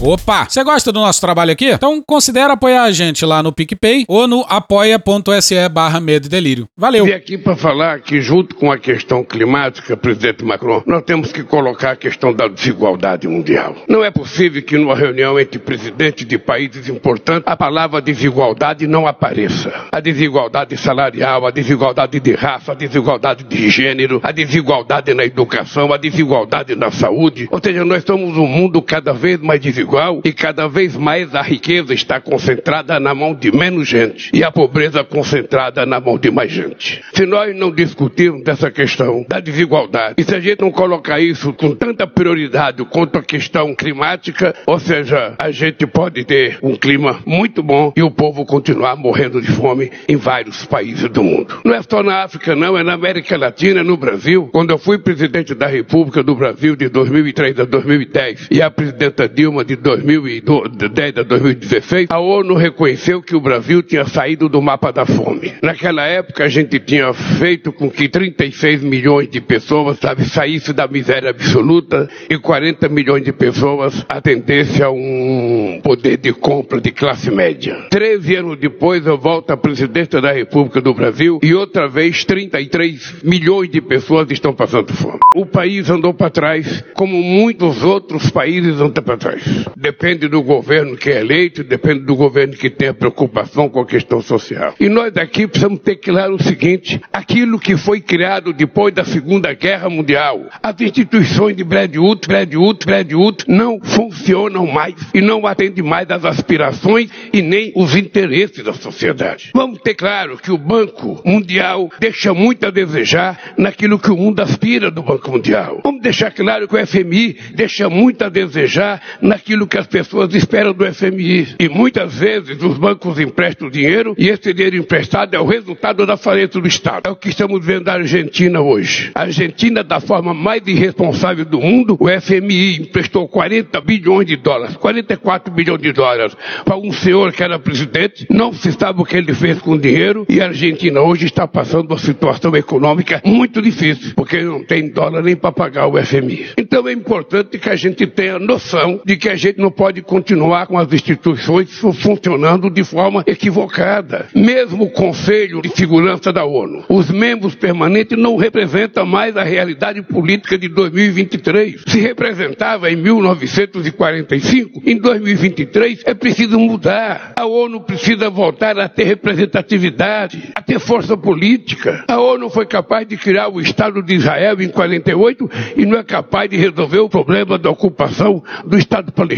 Opa! Você gosta do nosso trabalho aqui? Então considere apoiar a gente lá no PicPay ou no apoia.se barra medo e delírio. Valeu! Vim aqui para falar que junto com a questão climática, presidente Macron, nós temos que colocar a questão da desigualdade mundial. Não é possível que numa reunião entre presidentes de países importantes a palavra desigualdade não apareça. A desigualdade salarial, a desigualdade de raça, a desigualdade de gênero, a desigualdade na educação, a desigualdade na saúde. Ou seja, nós somos um mundo cada vez mais desigual e cada vez mais a riqueza está concentrada na mão de menos gente e a pobreza concentrada na mão de mais gente. Se nós não discutirmos essa questão da desigualdade e se a gente não colocar isso com tanta prioridade quanto a questão climática, ou seja, a gente pode ter um clima muito bom e o povo continuar morrendo de fome em vários países do mundo. Não é só na África, não, é na América Latina, no Brasil. Quando eu fui presidente da República do Brasil de 2003 a 2010 e a presidenta Dilma de 2010 a 2016, a ONU reconheceu que o Brasil tinha saído do mapa da fome. Naquela época, a gente tinha feito com que 36 milhões de pessoas, sabe, saíssem da miséria absoluta e 40 milhões de pessoas atendessem a um poder de compra de classe média. Treze anos depois, eu volto à presidência da República do Brasil e outra vez 33 milhões de pessoas estão passando fome. O país andou para trás, como muitos outros países andam para trás. Depende do governo que é eleito, depende do governo que tem a preocupação com a questão social. E nós daqui precisamos ter claro o seguinte: aquilo que foi criado depois da Segunda Guerra Mundial, as instituições de Woods, Bretton Woods não funcionam mais e não atendem mais às aspirações e nem os interesses da sociedade. Vamos ter claro que o Banco Mundial deixa muito a desejar naquilo que o mundo aspira do Banco Mundial. Vamos deixar claro que o FMI deixa muito a desejar naquilo que as pessoas esperam do FMI. E muitas vezes os bancos emprestam dinheiro e esse dinheiro emprestado é o resultado da falência do Estado. É o que estamos vendo na Argentina hoje. A Argentina, da forma mais irresponsável do mundo, o FMI emprestou 40 bilhões de dólares, 44 bilhões de dólares para um senhor que era presidente, não se sabe o que ele fez com o dinheiro e a Argentina hoje está passando uma situação econômica muito difícil, porque não tem dólar nem para pagar o FMI. Então é importante que a gente tenha noção de que a gente não pode continuar com as instituições funcionando de forma equivocada. Mesmo o Conselho de Segurança da ONU, os membros permanentes não representam mais a realidade política de 2023. Se representava em 1945, em 2023 é preciso mudar. A ONU precisa voltar a ter representatividade, a ter força política. A ONU foi capaz de criar o Estado de Israel em 48 e não é capaz de resolver o problema da ocupação do Estado palestino.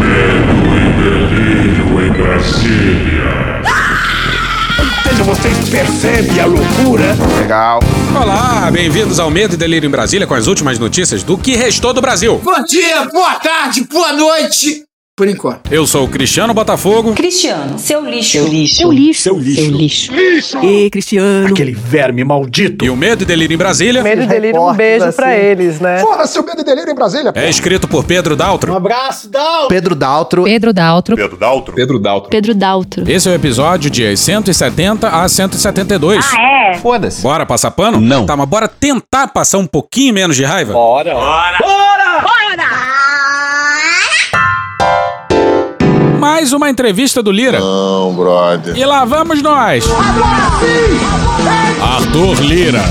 Medo e delírio em Brasília. Vocês percebem a loucura? Legal. Olá, bem-vindos ao Medo e Delírio em Brasília com as últimas notícias do que restou do Brasil. Bom dia, boa tarde, boa noite. Por enquanto. Eu sou o Cristiano Botafogo. Cristiano, seu lixo. Seu lixo. Seu lixo. Seu lixo. Seu lixo. lixo. E Cristiano. Aquele verme maldito. E o Medo e Delírio em Brasília. Medo e Delírio, um beijo assim. pra eles, né? Fora seu Medo e Delírio em Brasília. É escrito por Pedro Daltro. Um abraço, Daltro. Pedro Daltro. Pedro Daltro. Pedro Daltro. Pedro Daltro. Pedro Daltro. Esse é o episódio de 170 a 172. Ah, é? Foda-se. Bora passar pano? Não. Tá, mas bora tentar passar um pouquinho menos de raiva? Bora. Bora! Bora! Mais uma entrevista do Lira. Não, brother. E lá vamos nós. Agora sim! Arthur Lira.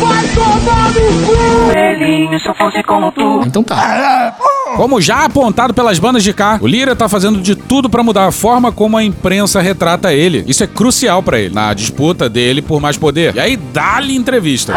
Vai tomar no cu! Velhinho, se eu fosse como tu. Então tá. Como já apontado pelas bandas de cá, o Lira tá fazendo de tudo pra mudar a forma como a imprensa retrata ele. Isso é crucial pra ele, na disputa dele por mais poder. E aí dá-lhe entrevista.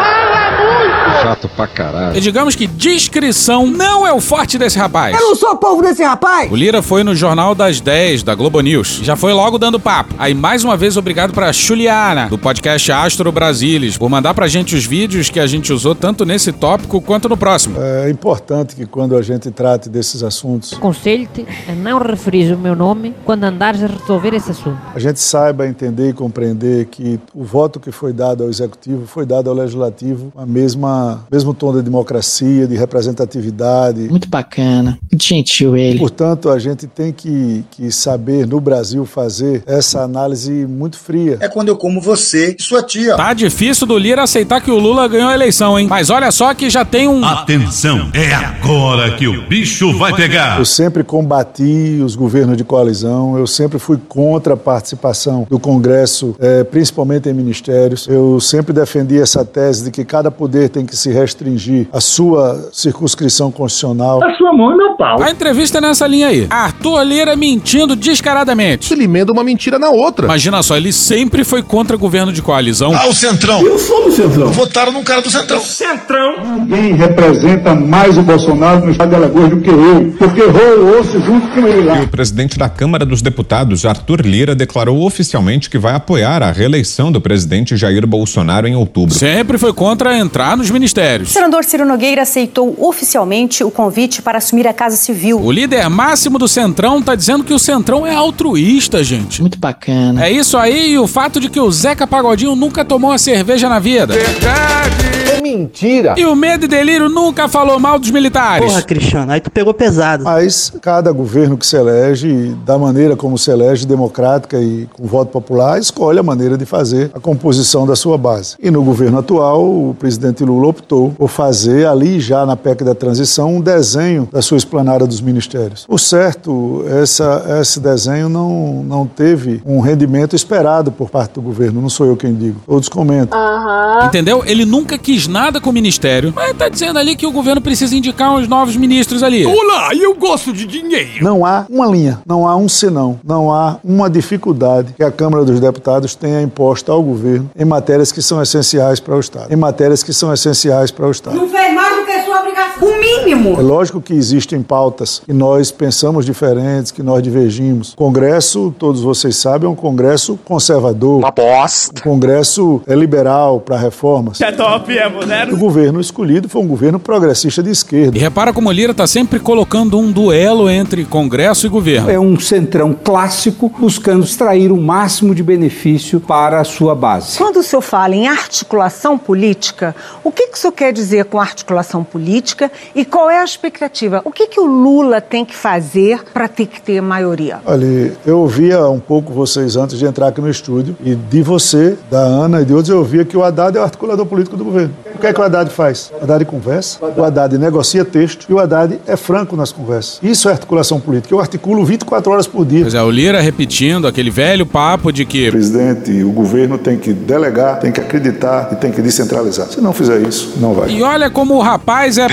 Chato pra caralho. E digamos que discrição não é o forte desse rapaz. Eu não sou povo desse rapaz! O Lira foi no Jornal das 10 da Globo News. Já foi logo dando papo. Aí mais uma vez obrigado pra Juliana, do podcast Astro Brasilis, por mandar pra gente os vídeos que a gente usou tanto nesse tópico quanto no próximo. É importante que quando a gente trate desses assuntos, Aconselho-te a não referir o meu nome quando andares a resolver esse assunto. a gente saiba entender e compreender que o voto que foi dado ao executivo foi dado ao legislativo a mesma mesma, mesmo tom de democracia, de representatividade. Muito bacana, muito gentil ele. Portanto, a gente tem que, que saber, no Brasil, fazer essa análise muito fria. É quando eu como você e sua tia. Tá difícil do Lira aceitar que o Lula ganhou a eleição, hein? Mas olha só que já tem um. Atenção, é agora que o bicho vai pegar. Eu sempre combati os governos de coalizão, eu sempre fui contra a participação do Congresso, eh, principalmente em ministérios. Eu sempre defendi essa tese de que cada poder tem que se restringir à sua circunscrição constitucional. A sua mão é meu pau. A entrevista é nessa linha aí. Arthur Lira mentindo descaradamente. Ele emenda uma mentira na outra. Imagina só, ele sempre foi contra governo de coalizão. Ah, o Centrão. Eu sou do Centrão. Votaram num cara do Centrão. Centrão. Ninguém representa mais o Bolsonaro no estado de Alagoas do que eu, porque rolo o osso junto com ele lá. E o presidente da Câmara dos Deputados, Arthur Lira, declarou oficialmente que vai apoiar a reeleição do presidente Jair Bolsonaro em outubro. Sempre foi contra entrar nos ministérios. O senador Ciro Nogueira aceitou oficialmente o convite para assumir a Casa Civil. O líder máximo do Centrão tá dizendo que o Centrão é altruísta, gente. Muito bacana. É isso aí e o fato de que o Zeca Pagodinho nunca tomou uma cerveja na vida. Verdade. Mentira. E o Medo e Delírio nunca falou mal dos militares. Porra, Cristiano, aí tu pegou pesado. Mas cada governo que se elege, da maneira como se elege, democrática e com voto popular, escolhe a maneira de fazer a composição da sua base. E no governo atual, o presidente Lula optou por fazer ali, já na PEC da transição, um desenho da sua esplanada dos ministérios. Por certo, essa, esse desenho não, não teve um rendimento esperado por parte do governo, não sou eu quem digo, todos comentam. Uhum. Entendeu? Ele nunca quis nada com o ministério, mas tá dizendo ali que o governo precisa indicar uns novos ministros ali. Olá, eu gosto de dinheiro. Não há uma linha, não há um senão, não há uma dificuldade que a Câmara dos Deputados tenha imposta ao governo em matérias que são essenciais para o Estado. Em matérias que são essenciais para o Estado. Não mais do que sua obrigação. O mínimo. É lógico que existem pautas que nós pensamos diferentes, que nós divergimos. O Congresso, todos vocês sabem, é um Congresso conservador. Uma bosta. O Congresso é liberal para reformas. É top, é moderno. O governo escolhido foi um governo progressista de esquerda. E repara como o Lira tá sempre colocando um duelo entre Congresso e governo. É um centrão clássico buscando extrair o máximo de benefício para a sua base. Quando o senhor fala em articulação política, o que, que o senhor quer dizer com articulação política e qual é a expectativa? O que, que o Lula tem que fazer para ter que ter maioria? Olha, eu ouvia um pouco vocês antes de entrar aqui no estúdio e de você, da Ana e de outros, eu ouvia que o Haddad é o articulador político do governo. O que é que o Haddad faz? O Haddad conversa, o Haddad negocia texto e o Haddad é franco nas conversas. Isso é articulação política. Eu articulo 24 horas por dia. Pois é, o Lira repetindo aquele velho papo de que. O presidente, o governo tem que delegar, tem que acreditar e tem que descentralizar. Se não fizer isso, não vai. E olha como o rapaz é.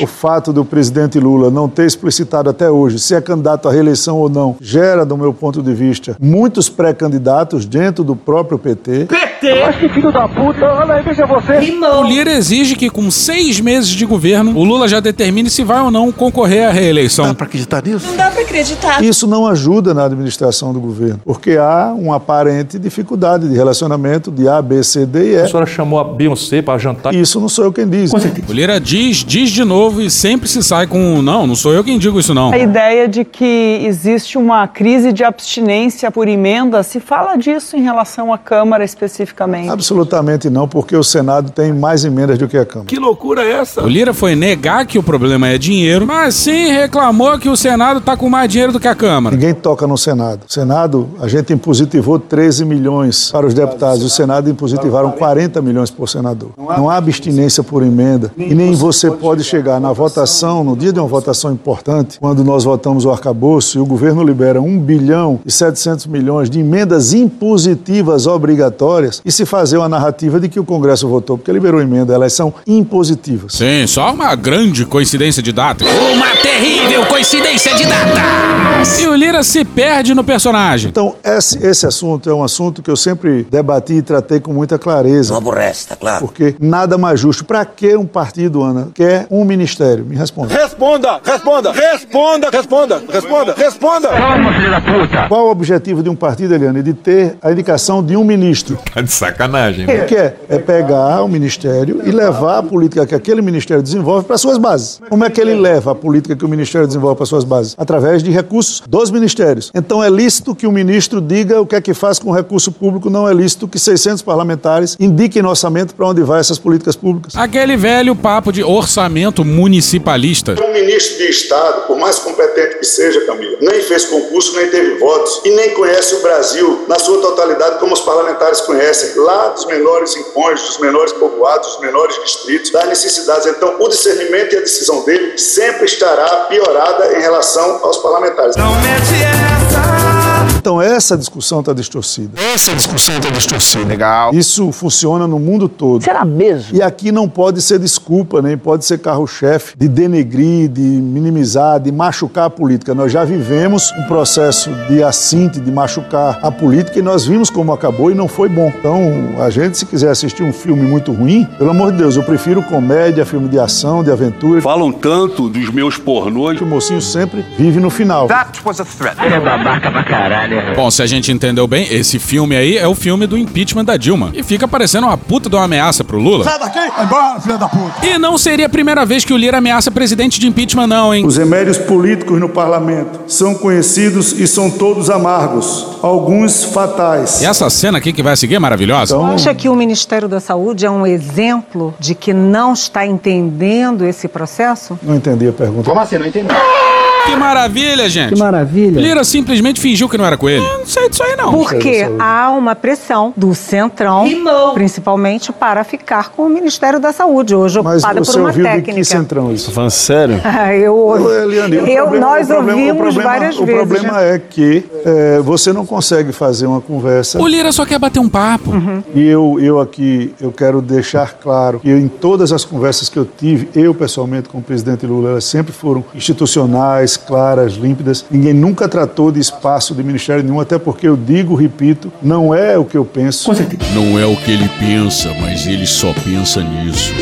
O fato do presidente Lula não ter explicitado até hoje se é candidato à reeleição ou não gera, do meu ponto de vista, muitos pré-candidatos dentro do próprio PT. PT! Mas que filho da puta, olha aí, veja você. O Lira exige que, com seis meses de governo, o Lula já determine se vai ou não concorrer à reeleição. Dá pra acreditar nisso? Não dá pra acreditar. Isso não ajuda na administração do governo, porque há uma aparente dificuldade de relacionamento de A, B, C, D e E. A senhora chamou a Beyoncé para jantar. Isso não sou eu quem diz. O Lira diz, diz de novo e sempre se sai com não, não sou eu quem digo isso não. A ideia de que existe uma crise de abstinência por emenda, se fala disso em relação à Câmara especificamente? Absolutamente não, porque o Senado tem mais emendas do que a Câmara. Que loucura é essa? O Lira foi negar que o problema é dinheiro, mas sim reclamou que o Senado tá com mais dinheiro do que a Câmara. Ninguém toca no Senado. O Senado, a gente impositivou 13 milhões para os deputados. O Senado impositivaram 40 milhões por senador. Não há abstinência por emenda e nem você pode chegar na votação, no dia de uma votação importante, quando nós votamos o arcabouço e o governo libera 1 bilhão e 700 milhões de emendas impositivas obrigatórias e se fazer uma narrativa de que o Congresso votou porque liberou emenda, elas são impositivas. Sim, só uma grande coincidência de datas. Uma terrível coincidência de datas! E o Lira se perde no personagem. Então, esse, esse assunto é um assunto que eu sempre debati e tratei com muita clareza. Não aborrece, tá claro? Porque nada mais justo. Para que um partido, Ana, quer um ministério? Me responda. Responda, responda, responda, responda, responda, responda. Calma, filho da puta. Qual o objetivo de um partido, Eliane? De ter a indicação de um ministro. Tá de sacanagem, O que é? É pegar o ministério ministério e levar a política que aquele ministério desenvolve para suas bases. Como é que ele leva a política que o ministério desenvolve para suas bases? Através de recursos dos ministérios. Então é lícito que o ministro diga o que é que faz com o recurso público, não é lícito que 600 parlamentares indiquem no orçamento para onde vai essas políticas públicas. Aquele velho papo de orçamento municipalista. Um ministro de Estado, por mais competente que seja, Camila, nem fez concurso, nem teve votos e nem conhece o Brasil na sua totalidade como os parlamentares conhecem, lá dos menores rincões, dos menores povoados, dos menores distritos, das necessidades. Então, o discernimento e a decisão dele sempre estará piorada em relação aos parlamentares. Não mete essa. Então essa discussão está distorcida. Essa discussão está distorcida. Legal. Isso funciona no mundo todo. Será mesmo? E aqui não pode ser desculpa, nem pode ser carro-chefe de denegrir, de minimizar, de machucar a política. Nós já vivemos um processo de assinte, de machucar a política e nós vimos como acabou e não foi bom. Então, a gente, se quiser assistir um filme muito ruim, pelo amor de Deus, eu prefiro comédia, filme de ação, de aventura. Falam tanto dos meus pornôs. Que o mocinho sempre vive no final. That was a threat. É babaca pra caralho. Bom, se a gente entendeu bem, esse filme aí é o filme do impeachment da Dilma. E fica parecendo uma puta de uma ameaça pro Lula. Sai daqui! Vai embora, filha da puta! E não seria a primeira vez que o Lira ameaça presidente de impeachment, não, hein? Os remédios políticos no parlamento são conhecidos e são todos amargos, alguns fatais. E essa cena aqui que vai seguir é maravilhosa. Então... Acha que o Ministério da Saúde é um exemplo de que não está entendendo esse processo? Não entendi a pergunta. Como assim? Não entendi. Que maravilha, gente. Que maravilha. Lira simplesmente fingiu que não era com ele. Eu não sei disso aí, não. Porque há uma pressão do Centrão, Rimou. principalmente, para ficar com o Ministério da Saúde, hoje ocupada por uma técnica. De que Centrão isso? Falando sério? eu, Eliane, eu problema, nós problema, ouvimos problema, várias o vezes. O problema é que é, você não consegue fazer uma conversa. O Lira só quer bater um papo. Uhum. E eu, eu aqui, eu quero deixar claro que em todas as conversas que eu tive, eu pessoalmente com o presidente Lula, elas sempre foram institucionais, claras, limpas Ninguém nunca tratou de espaço de ministério nenhum, até porque eu digo, repito, não é o que eu penso. Não é o que ele pensa, mas ele só pensa nisso.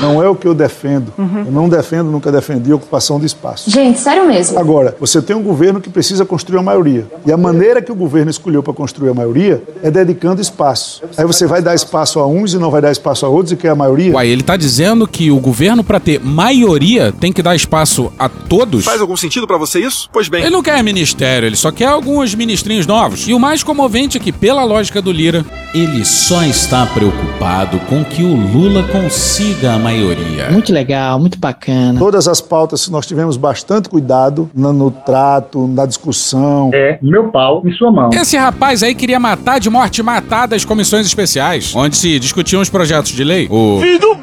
Não é o que eu defendo. Uhum. Eu não defendo, nunca defendi a ocupação de espaço. Gente, sério mesmo. Agora, você tem um governo que precisa construir a maioria. E a maneira que o governo escolheu para construir a maioria é dedicando espaço. Aí você vai dar espaço a uns e não vai dar espaço a outros e quer a maioria. Uai, ele tá dizendo que o governo, para ter maioria, tem que dar espaço a todos? Faz algum sentido para você isso? Pois bem. Ele não quer ministério, ele só quer alguns ministrinhos novos. E o mais comovente é que, pela lógica do Lira, ele só está preocupado com que o Lula consiga a maioria. Muito legal, muito bacana. Todas as pautas nós tivemos bastante cuidado no, no trato, na discussão. É meu pau em sua mão. Esse rapaz aí queria matar de morte matada as comissões especiais, onde se discutiam os projetos de lei. O Filho do!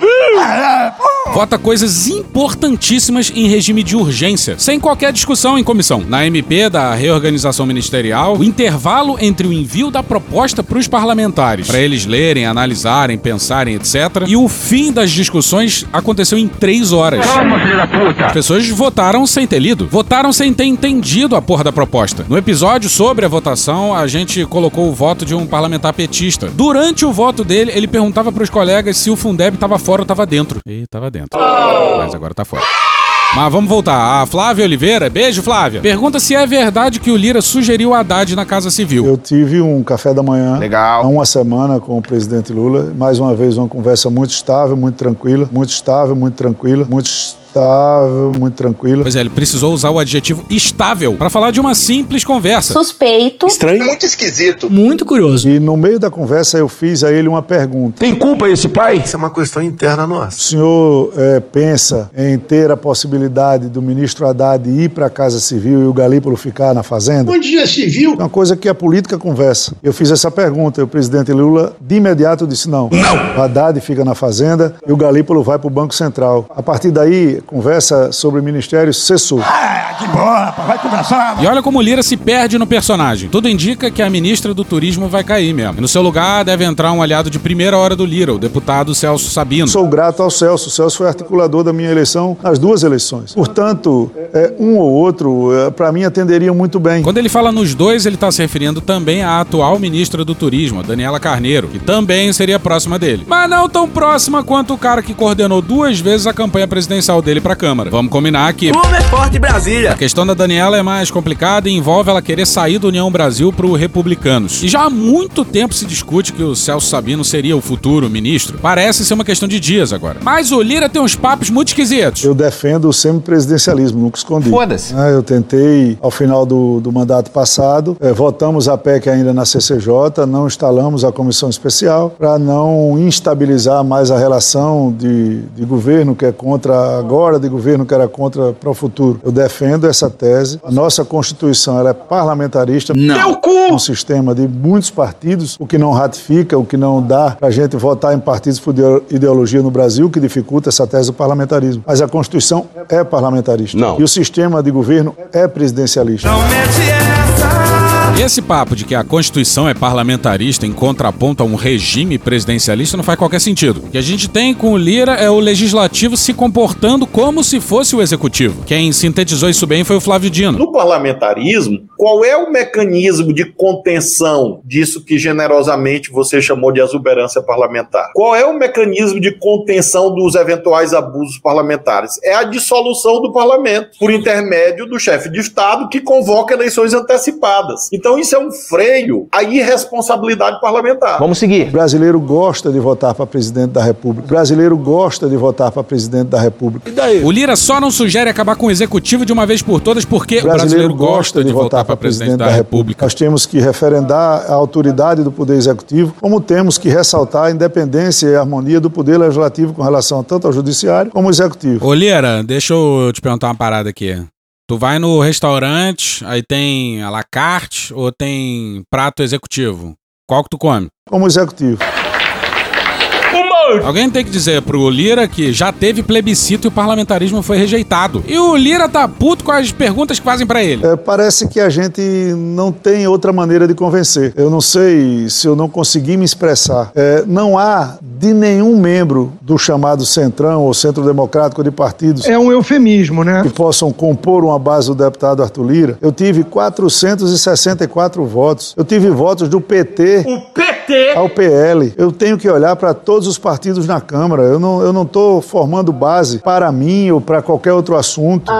Vota coisas importantíssimas em regime de urgência, sem qualquer discussão em comissão. Na MP da reorganização ministerial, o intervalo entre o envio da proposta para os parlamentares, para eles lerem, analisarem, pensarem, etc., e o fim das discussões aconteceu em três horas. Calma, filho da puta! As pessoas votaram sem ter lido, votaram sem ter entendido a porra da proposta. No episódio sobre a votação, a gente colocou o voto de um parlamentar petista. Durante o voto dele, ele perguntava para os colegas se o Fundeb estava fora ou estava dentro. E estava dentro. Mas agora tá fora. Mas vamos voltar. A Flávia Oliveira, beijo Flávia, pergunta se é verdade que o Lira sugeriu a Haddad na Casa Civil. Eu tive um café da manhã Legal. há uma semana com o presidente Lula. Mais uma vez, uma conversa muito estável, muito tranquila. Muito estável, muito tranquila. Muito estável, muito tranquila. Pois é, ele precisou usar o adjetivo estável para falar de uma simples conversa. Suspeito. Estranho. Muito esquisito. Muito curioso. E no meio da conversa eu fiz a ele uma pergunta. Tem culpa esse pai? Isso é uma questão interna O nossa. senhor eh, pensa em ter a possibilidade do ministro Haddad ir para a Casa Civil e o Galípolo ficar na Fazenda? Onde já se viu? É uma coisa que a política conversa. Eu fiz essa pergunta e o presidente Lula, de imediato, disse não. Não. O Haddad fica na Fazenda e o Galípolo vai para o Banco Central. A partir daí, conversa sobre ministérios cessou. Ah, que bom, rapaz. Vai conversar. E olha como o Lira se perde no personagem. Tudo indica que a ministra do Turismo vai cair mesmo. E no seu lugar deve entrar um aliado de primeira hora do Lira, o deputado Celso Sabino. Sou grato ao Celso. O Celso foi articulador da minha eleição nas duas eleições. Portanto, é, um ou outro, é, para mim, atenderiam muito bem. Quando ele fala nos dois, ele está se referindo também à atual ministra do Turismo, a Daniela Carneiro, que também seria próxima dele. Mas não tão próxima quanto o cara que coordenou duas vezes a campanha presidencial dele dele pra Câmara. Vamos combinar aqui. Como é forte Brasília. A questão da Daniela é mais complicada e envolve ela querer sair do União Brasil pro Republicanos. E já há muito tempo se discute que o Celso Sabino seria o futuro ministro. Parece ser uma questão de dias agora. Mas o Lira tem uns papos muito esquisitos. Eu defendo o semipresidencialismo, nunca escondi. Foda-se. É, Eu tentei, ao final do, do mandato passado, eh, votamos a PEC ainda na CCJ, não instalamos a comissão especial para não instabilizar mais a relação de, de governo que é contra agora, de governo que era contra para o futuro. Eu defendo essa tese. A nossa Constituição ela é parlamentarista. Não. Um sistema de muitos partidos, o que não ratifica, o que não dá para a gente votar em partidos por ideo- ideologia no Brasil, que dificulta essa tese do parlamentarismo. Mas a Constituição é parlamentarista. Não. E o sistema de governo é presidencialista. E esse papo de que a Constituição é parlamentarista em contraponto a um regime presidencialista não faz qualquer sentido. O que a gente tem com o Lira é o legislativo se comportando como se fosse o executivo. Quem sintetizou isso bem foi o Flávio Dino. No parlamentarismo, qual é o mecanismo de contenção disso que generosamente você chamou de exuberância parlamentar? Qual é o mecanismo de contenção dos eventuais abusos parlamentares? É a dissolução do parlamento, por intermédio do chefe de Estado que convoca eleições antecipadas. Então, isso é um freio à irresponsabilidade parlamentar. Vamos seguir. O brasileiro gosta de votar para presidente da República. O brasileiro gosta de votar para presidente da República. O Lira só não sugere acabar com o executivo de uma vez por todas porque o brasileiro gosta de votar para presidente da República. Nós temos que referendar a autoridade do Poder Executivo, como temos que ressaltar a independência e a harmonia do Poder Legislativo com relação tanto ao Judiciário como ao Executivo. Ô Lira, deixa eu te perguntar uma parada aqui. Tu vai no restaurante, aí tem à la carte ou tem prato executivo? Qual que tu come? Como Executivo. Alguém tem que dizer pro Lira que já teve plebiscito e o parlamentarismo foi rejeitado. E o Lira tá puto com as perguntas que fazem pra ele. É, parece que a gente não tem outra maneira de convencer. Eu não sei se eu não consegui me expressar. É, não há de nenhum membro do chamado Centrão ou Centro Democrático de partidos. É um eufemismo, né? Que possam compor uma base do deputado Arthur Lira. Eu tive 464 votos. Eu tive votos do PT. O PT! Ao PL. Eu tenho que olhar para todos os partidos na Câmara. Eu não eu não estou formando base para mim ou para qualquer outro assunto.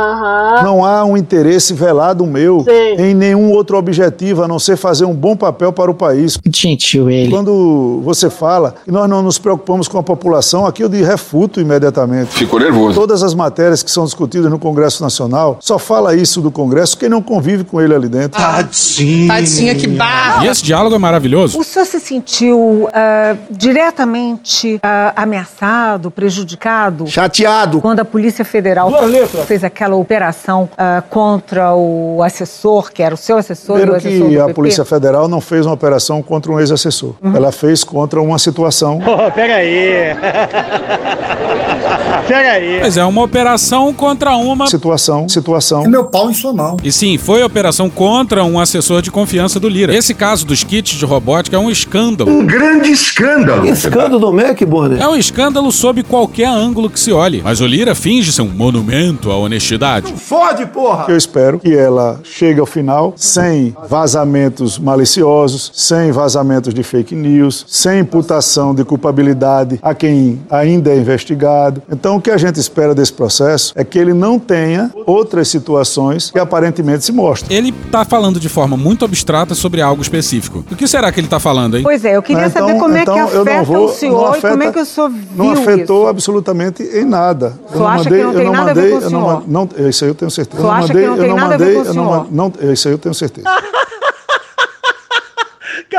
Não há um interesse velado meu em nenhum outro objetivo a não ser fazer um bom papel para o país. Gentil ele. Quando você fala que nós não nos preocupamos com a população, aqui eu de refuto imediatamente. Ficou nervoso. Todas as matérias que são discutidas no Congresso Nacional, só fala isso do Congresso quem não convive com ele ali dentro. Tadinho. Tadinha, que barra. E esse diálogo é maravilhoso. O senhor se sentiu ah, diretamente ah, ameaçado, prejudicado? Chateado. Quando a Polícia Federal fez aquela operação ah, contra o assessor, que era o seu assessor e o Primeiro assessor que do a PP? Polícia Federal não fez uma operação contra um ex-assessor. Ela fez contra uma situação. Oh, pega aí. pega aí. Mas é uma operação contra uma. Situação, situação. Meu pau em sua mão. E sim, foi a operação contra um assessor de confiança do Lira. Esse caso dos kits de robótica é um escândalo. Um grande escândalo. Escândalo do Mac, Bonner. É um escândalo sob qualquer ângulo que se olhe. Mas o Lira finge ser um monumento à honestidade. Fode, porra. Eu espero que ela chegue ao final sem vazamentos maliciosos, sem vazamentos de fake news, sem imputação de culpabilidade a quem ainda é investigado. Então, o que a gente espera desse processo é que ele não tenha outras situações que aparentemente se mostram. Ele tá falando de forma muito abstrata sobre algo específico. O que será que ele tá falando, hein? Pois é, eu queria Então- saber como é que então eu não afeta vou- o senhor não e como é afeta- que o senhor viu Não afetou isso. absolutamente em nada. O senhor acha que não tem eu nada a ver mandei, com o eu não, senhor? ma- não, isso aí eu tenho certeza. O senhor eu não acha mandei, que não eu tem não nada a ver mandei, com o eu não, senhor? não, isso aí eu tenho certeza.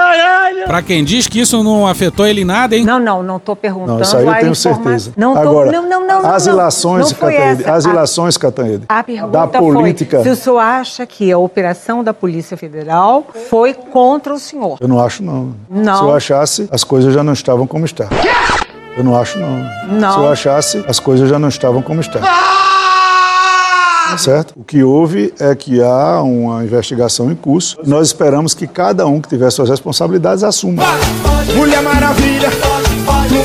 Caralho. Pra quem diz que isso não afetou ele nada, hein? Não, não, não tô perguntando. Não, isso aí eu tenho informa- certeza. Não, tô, Agora, não, não, não, não. as ilações, Catanhede, as ilações, Catanhede, A pergunta da política. foi se o senhor acha que a operação da Polícia Federal foi contra o senhor. Eu não acho, não. Não. Se eu achasse, as coisas já não estavam como estão. Eu não acho, não. Não. Se eu achasse, as coisas já não estavam como estão. Certo? O que houve é que há uma investigação em curso. Nós esperamos que cada um que tiver suas responsabilidades assuma. Mulher Maravilha.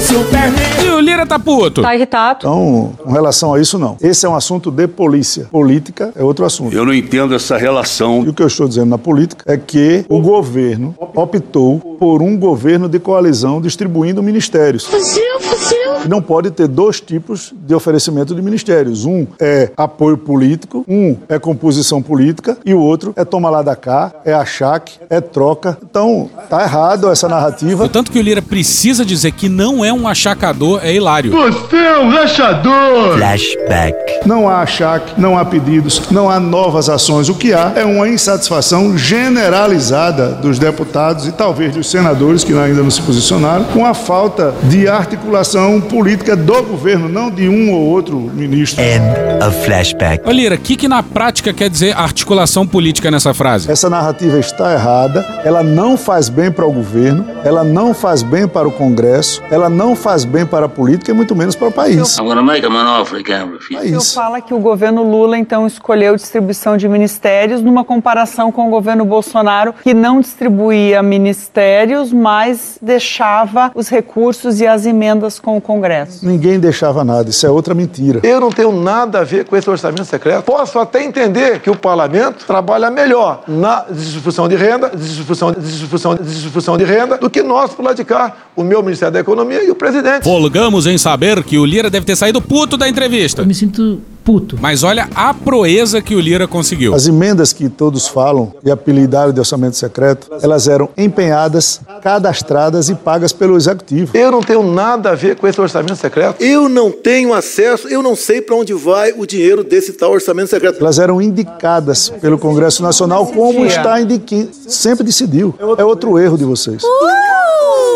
Superman. E o Lira tá puto. Tá irritado? Então, com relação a isso, não. Esse é um assunto de polícia. Política é outro assunto. Eu não entendo essa relação. E o que eu estou dizendo na política é que o governo optou por um governo de coalizão distribuindo ministérios. Fuzil, fuzil. Não pode ter dois tipos de oferecimento de ministérios. Um é apoio político, um é composição política e o outro é toma lá da cá, é achaque, é troca. Então, tá errado essa narrativa. O tanto que o Lira precisa dizer que não é um achacador é hilário. Você é um rachador! Flashback. Não há achaque, não há pedidos, não há novas ações. O que há é uma insatisfação generalizada dos deputados e talvez dos senadores que ainda não se posicionaram, com a falta de articulação política do governo, não de um ou outro ministro. End of flashback. Ô Lira, o que, que na prática quer dizer articulação política nessa frase? Essa narrativa está errada, ela não faz bem para o governo, ela não faz bem para o Congresso, ela não faz bem para a política e muito menos para o país. I'm gonna make an offer again, O senhor fala que o governo Lula, então, escolheu distribuição de ministérios numa comparação com o governo Bolsonaro, que não distribuía ministérios, mas deixava os recursos e as emendas com o Congresso. Ninguém deixava nada, isso é outra mentira. Eu não tenho nada a ver com esse orçamento secreto. Posso até entender que o parlamento trabalha melhor na distribuição de renda, distribuição, distribuição, distribuição de renda, do que nós por lá de cá, o meu Ministério da Economia e o presidente. Folgamos em saber que o Lira deve ter saído puto da entrevista. Eu me sinto puto. Mas olha a proeza que o Lira conseguiu. As emendas que todos falam e apelidaram de orçamento secreto, elas eram empenhadas, cadastradas e pagas pelo executivo. Eu não tenho nada a ver com esse orçamento secreto. Eu não tenho acesso, eu não sei para onde vai o dinheiro desse tal orçamento secreto. Elas eram indicadas pelo Congresso Nacional como está indiqui... sempre decidiu. É outro erro de vocês.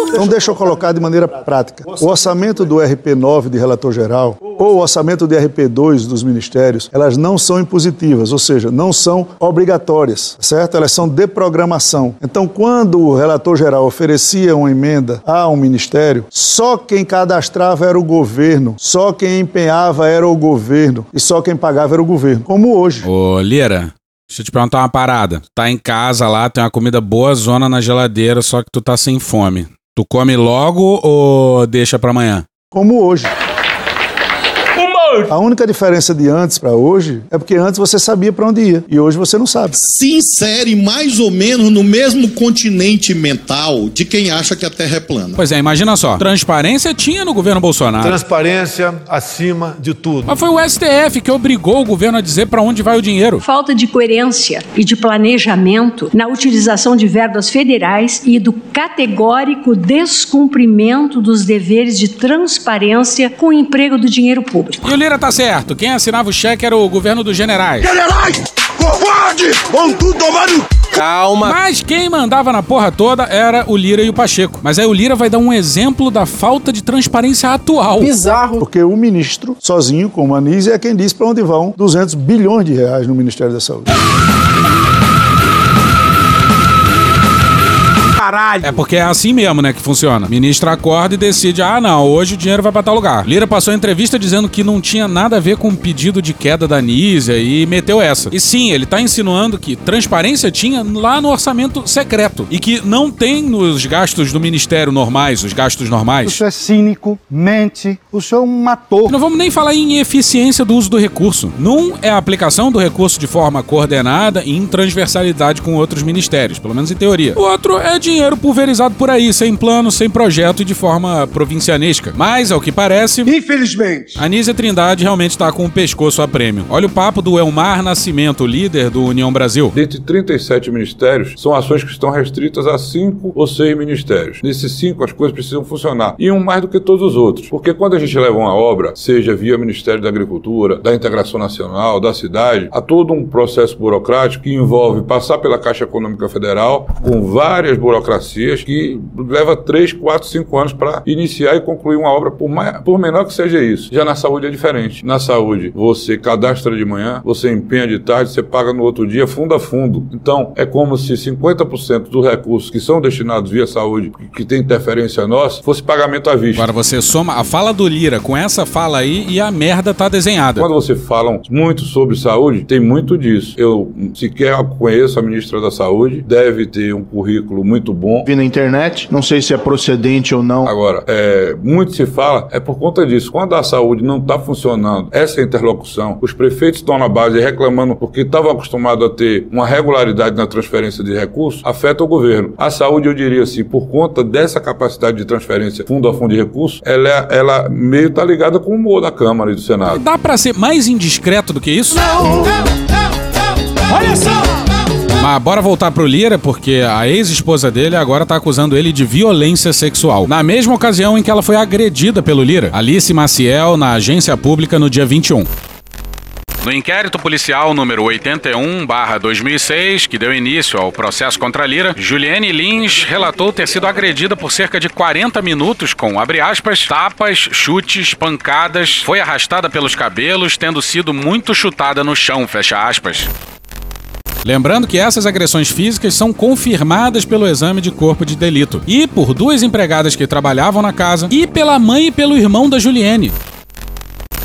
Então deixa eu colocar de maneira prática. O orçamento do RP9 de relator geral ou o orçamento de RP2 dos ministérios, elas não são impositivas, ou seja, não são obrigatórias, certo? Elas são de programação. Então, quando o relator geral oferecia uma emenda a um ministério, só quem cadastrava era o governo, só quem empenhava era o governo e só quem pagava era o governo, como hoje. Ô, Lira, Deixa eu te perguntar uma parada. Tá em casa lá, tem uma comida boa zona na geladeira, só que tu tá sem fome. Tu come logo ou deixa pra amanhã? Como hoje. A única diferença de antes para hoje é porque antes você sabia para onde ia e hoje você não sabe. Se insere mais ou menos no mesmo continente mental de quem acha que a Terra é plana. Pois é, imagina só. Transparência tinha no governo Bolsonaro. Transparência acima de tudo. Mas foi o STF que obrigou o governo a dizer para onde vai o dinheiro. Falta de coerência e de planejamento na utilização de verbas federais e do categórico descumprimento dos deveres de transparência com o emprego do dinheiro público. E Lira tá certo. Quem assinava o cheque era o governo dos generais. Generais! Covarde! Vão tudo tomar no... Calma. Mas quem mandava na porra toda era o Lira e o Pacheco. Mas aí o Lira vai dar um exemplo da falta de transparência atual. Bizarro. Porque o ministro, sozinho, como Anísio, é quem diz para onde vão 200 bilhões de reais no Ministério da Saúde. Caralho. É porque é assim mesmo, né, que funciona. Ministro acorda e decide, ah, não, hoje o dinheiro vai pra tal lugar. Lira passou a entrevista dizendo que não tinha nada a ver com o pedido de queda da Anísia e meteu essa. E sim, ele tá insinuando que transparência tinha lá no orçamento secreto e que não tem nos gastos do ministério normais, os gastos normais. O senhor é cínico, mente, o senhor é um ator. Não vamos nem falar em eficiência do uso do recurso. Num é a aplicação do recurso de forma coordenada e em transversalidade com outros ministérios, pelo menos em teoria. O outro é dinheiro pulverizado por aí, sem plano, sem projeto e de forma provincianesca. Mas, ao que parece, Infelizmente. Anísia Trindade realmente tá com o pescoço a prêmio. Olha o papo do Elmar Nascimento, líder do União Brasil. Dentre 37 ministérios, são ações que estão restritas a cinco ou seis ministérios. Nesses cinco, as coisas precisam funcionar. E um mais do que todos os outros. Porque quando a gente leva uma obra, seja via Ministério da Agricultura, da Integração Nacional, da cidade, há todo um processo burocrático que envolve passar pela Caixa Econômica Federal, com várias burocracias, que leva 3, 4, 5 anos para iniciar e concluir uma obra, por, mais, por menor que seja isso. Já na saúde é diferente. Na saúde, você cadastra de manhã, você empenha de tarde, você paga no outro dia, fundo a fundo. Então, é como se 50% dos recursos que são destinados via saúde, que, que tem interferência nossa, fosse pagamento à vista. Agora você soma a fala do Lira com essa fala aí e a merda tá desenhada. Quando você fala muito sobre saúde, tem muito disso. Eu sequer conheço a ministra da Saúde, deve ter um currículo muito muito bom. Vi na internet, não sei se é procedente ou não. Agora, é, muito se fala, é por conta disso. Quando a saúde não está funcionando, essa interlocução, os prefeitos estão na base reclamando porque estavam acostumados a ter uma regularidade na transferência de recursos, afeta o governo. A saúde, eu diria assim, por conta dessa capacidade de transferência fundo a fundo de recursos, ela, é- ela meio está ligada com o humor da Câmara e do Senado. Dá pra ser mais indiscreto do que isso? Olha só! Mas bora voltar pro Lira, porque a ex-esposa dele agora tá acusando ele de violência sexual. Na mesma ocasião em que ela foi agredida pelo Lira, Alice Maciel, na agência pública no dia 21. No inquérito policial número 81-2006, que deu início ao processo contra Lira, Juliane Lins relatou ter sido agredida por cerca de 40 minutos com, abre aspas, tapas, chutes, pancadas, foi arrastada pelos cabelos, tendo sido muito chutada no chão, fecha aspas. Lembrando que essas agressões físicas são confirmadas pelo exame de corpo de delito e por duas empregadas que trabalhavam na casa e pela mãe e pelo irmão da Juliane.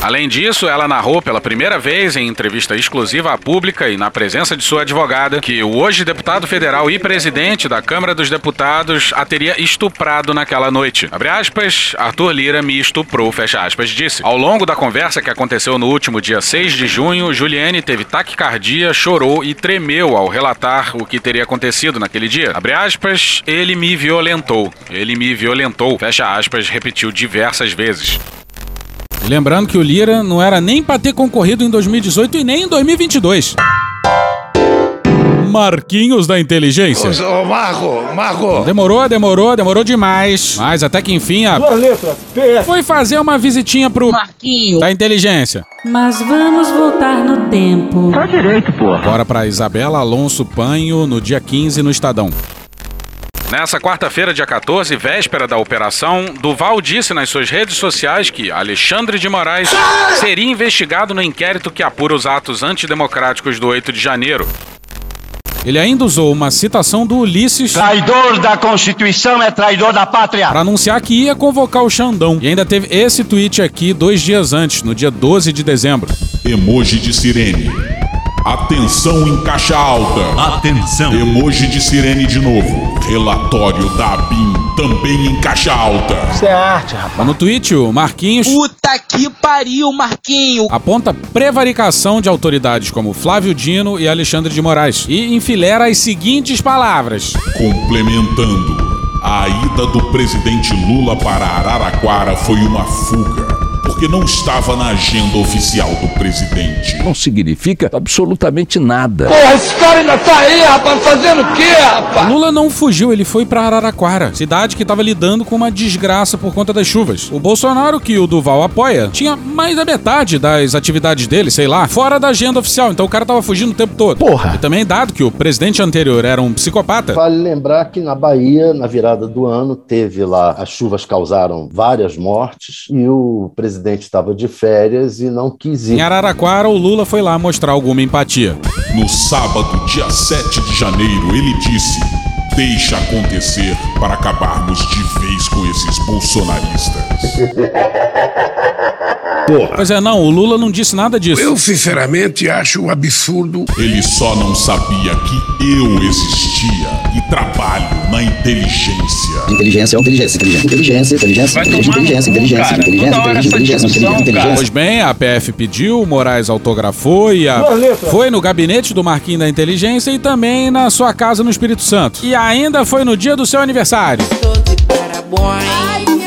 Além disso, ela narrou pela primeira vez em entrevista exclusiva à pública e na presença de sua advogada que o hoje deputado federal e presidente da Câmara dos Deputados a teria estuprado naquela noite. Abre aspas, Arthur Lira me estuprou, fecha aspas, disse. Ao longo da conversa que aconteceu no último dia 6 de junho, Juliane teve taquicardia, chorou e tremeu ao relatar o que teria acontecido naquele dia. Abre aspas, ele me violentou. Ele me violentou, fecha aspas, repetiu diversas vezes. E Lembrando que o Lira não era nem pra ter concorrido em 2018 e nem em 2022. Marquinhos da inteligência. Ô, Marco, Marco. Demorou, demorou, demorou demais. Mas até que enfim a. Duas letras, PS. Foi fazer uma visitinha pro. Marquinho. Da inteligência. Mas vamos voltar no tempo. Tá direito, porra. Bora pra Isabela Alonso Panho no dia 15 no Estadão. Nessa quarta-feira, dia 14, véspera da operação, Duval disse nas suas redes sociais que Alexandre de Moraes seria investigado no inquérito que apura os atos antidemocráticos do 8 de janeiro. Ele ainda usou uma citação do Ulisses Traidor da Constituição é traidor da pátria. para anunciar que ia convocar o Xandão. E ainda teve esse tweet aqui dois dias antes, no dia 12 de dezembro. Emoji de sirene. Atenção em caixa alta. Atenção. Emoji de sirene de novo. Relatório da ABIN também em caixa alta. Isso é arte, rapaz. No tweet, o Marquinhos Puta que pariu, Marquinho. aponta prevaricação de autoridades como Flávio Dino e Alexandre de Moraes e enfilera as seguintes palavras. Complementando, a ida do presidente Lula para Araraquara foi uma fuga, porque não estava na agenda oficial do presidente. Não significa absolutamente nada. Porra, esse cara ainda tá aí, rapaz, fazendo o quê, rapaz? Lula não fugiu, ele foi pra Araraquara, cidade que estava lidando com uma desgraça por conta das chuvas. O Bolsonaro, que o Duval apoia, tinha mais da metade das atividades dele, sei lá, fora da agenda oficial, então o cara tava fugindo o tempo todo. Porra. E também, dado que o presidente anterior era um psicopata, Vale lembrar que na Bahia, na virada do ano, teve lá, as chuvas causaram várias mortes e o presidente estava de férias e não quis ir. em Araraquara o Lula foi lá mostrar alguma empatia. No sábado, dia 7 de janeiro, ele disse: Deixa acontecer para acabarmos de vez com esses bolsonaristas. Porra. Pois é, não, o Lula não disse nada disso. Eu, sinceramente, acho um absurdo. Ele só não sabia que eu existia e trabalho na inteligência. Inteligência, inteligência, inteligência, inteligência, inteligência, inteligência, inteligência, inteligência, inteligência, inteligência, inteligência, inteligência. Pois bem, a PF pediu, Moraes autografou e a... foi no gabinete do Marquinhos da Inteligência e também na sua casa no Espírito Santo. E ainda foi no dia do seu aniversário. Tô de parabéns.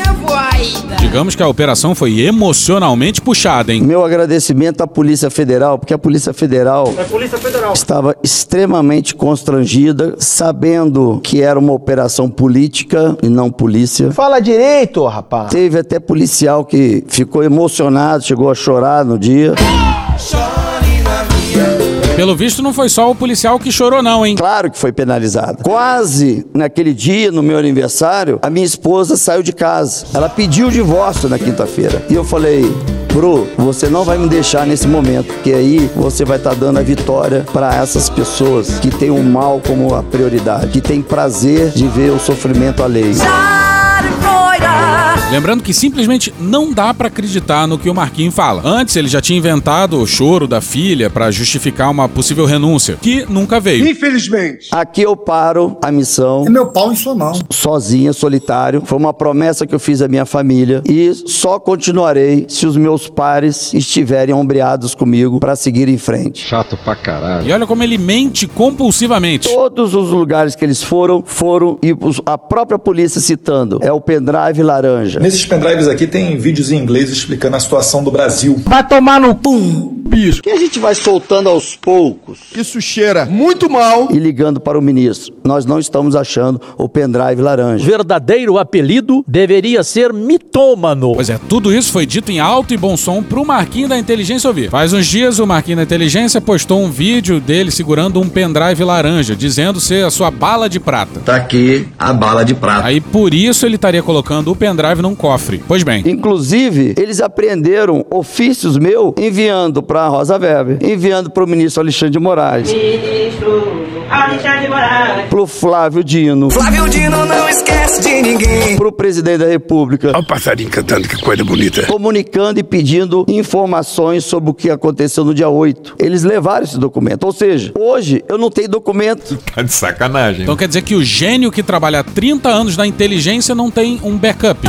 Digamos que a operação foi emocionalmente puxada, hein? Meu agradecimento à Polícia Federal, porque a Polícia Federal É Polícia Federal. estava extremamente constrangida, sabendo que era uma operação política e não polícia. Fala direito, rapaz. Teve até policial que ficou emocionado, chegou a chorar no dia. Pelo visto, não foi só o policial que chorou, não, hein? Claro que foi penalizado. Quase naquele dia, no meu aniversário, a minha esposa saiu de casa. Ela pediu o divórcio na quinta-feira. E eu falei. Bru, você não vai me deixar nesse momento, porque aí você vai estar dando a vitória para essas pessoas que têm o mal como a prioridade, que têm prazer de ver o sofrimento alheio. Sarkoida, Lembrando que simplesmente não dá pra acreditar no que o Marquinho fala. Antes ele já tinha inventado o choro da filha pra justificar uma possível renúncia, que nunca veio. Infelizmente. Aqui eu paro a missão. É meu pau em sua mão. Sozinha, solitário. Foi uma promessa que eu fiz à minha família e só continuarei se os meus pares estiverem ombreados comigo para seguir em frente. Chato pra caralho. E olha como ele mente compulsivamente. Todos os lugares que eles foram, foram e a própria polícia citando. É o pendrive laranja. Nesses pendrives aqui tem vídeos em inglês explicando a situação do Brasil. Vai tomar no pum, bicho. Que a gente vai soltando aos poucos. Isso cheira muito mal. E ligando para o ministro. Nós não estamos achando o pendrive laranja. Verdadeiro apelido deveria ser mitômano. Pois é, tudo isso foi dito em alto e bom som pro Marquinho da Inteligência ouvir. Faz uns dias o Marquinho da Inteligência postou um vídeo dele segurando um pendrive laranja, dizendo ser a sua bala de prata. Tá aqui a bala de prata. Aí por isso ele estaria colocando o pendrive num cofre. Pois bem. Inclusive, eles apreenderam ofícios meus enviando para a Rosa Weber, enviando para o ministro Alexandre de Moraes, Ministro Alexandre Moraes. Pro Flávio Dino, Flávio Dino não esquece de ninguém. pro presidente da República, Olha o passarinho cantando, que coisa bonita. comunicando e pedindo informações sobre o que aconteceu no dia 8. Eles levaram esse documento. Ou seja, hoje eu não tenho documento. Tá de sacanagem. Então quer dizer que o gênio que trabalha há 30 anos na inteligência não tem um backup.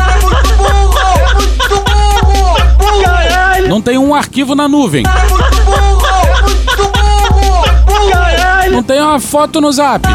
Não tem um arquivo na nuvem. Não tem uma foto no zap.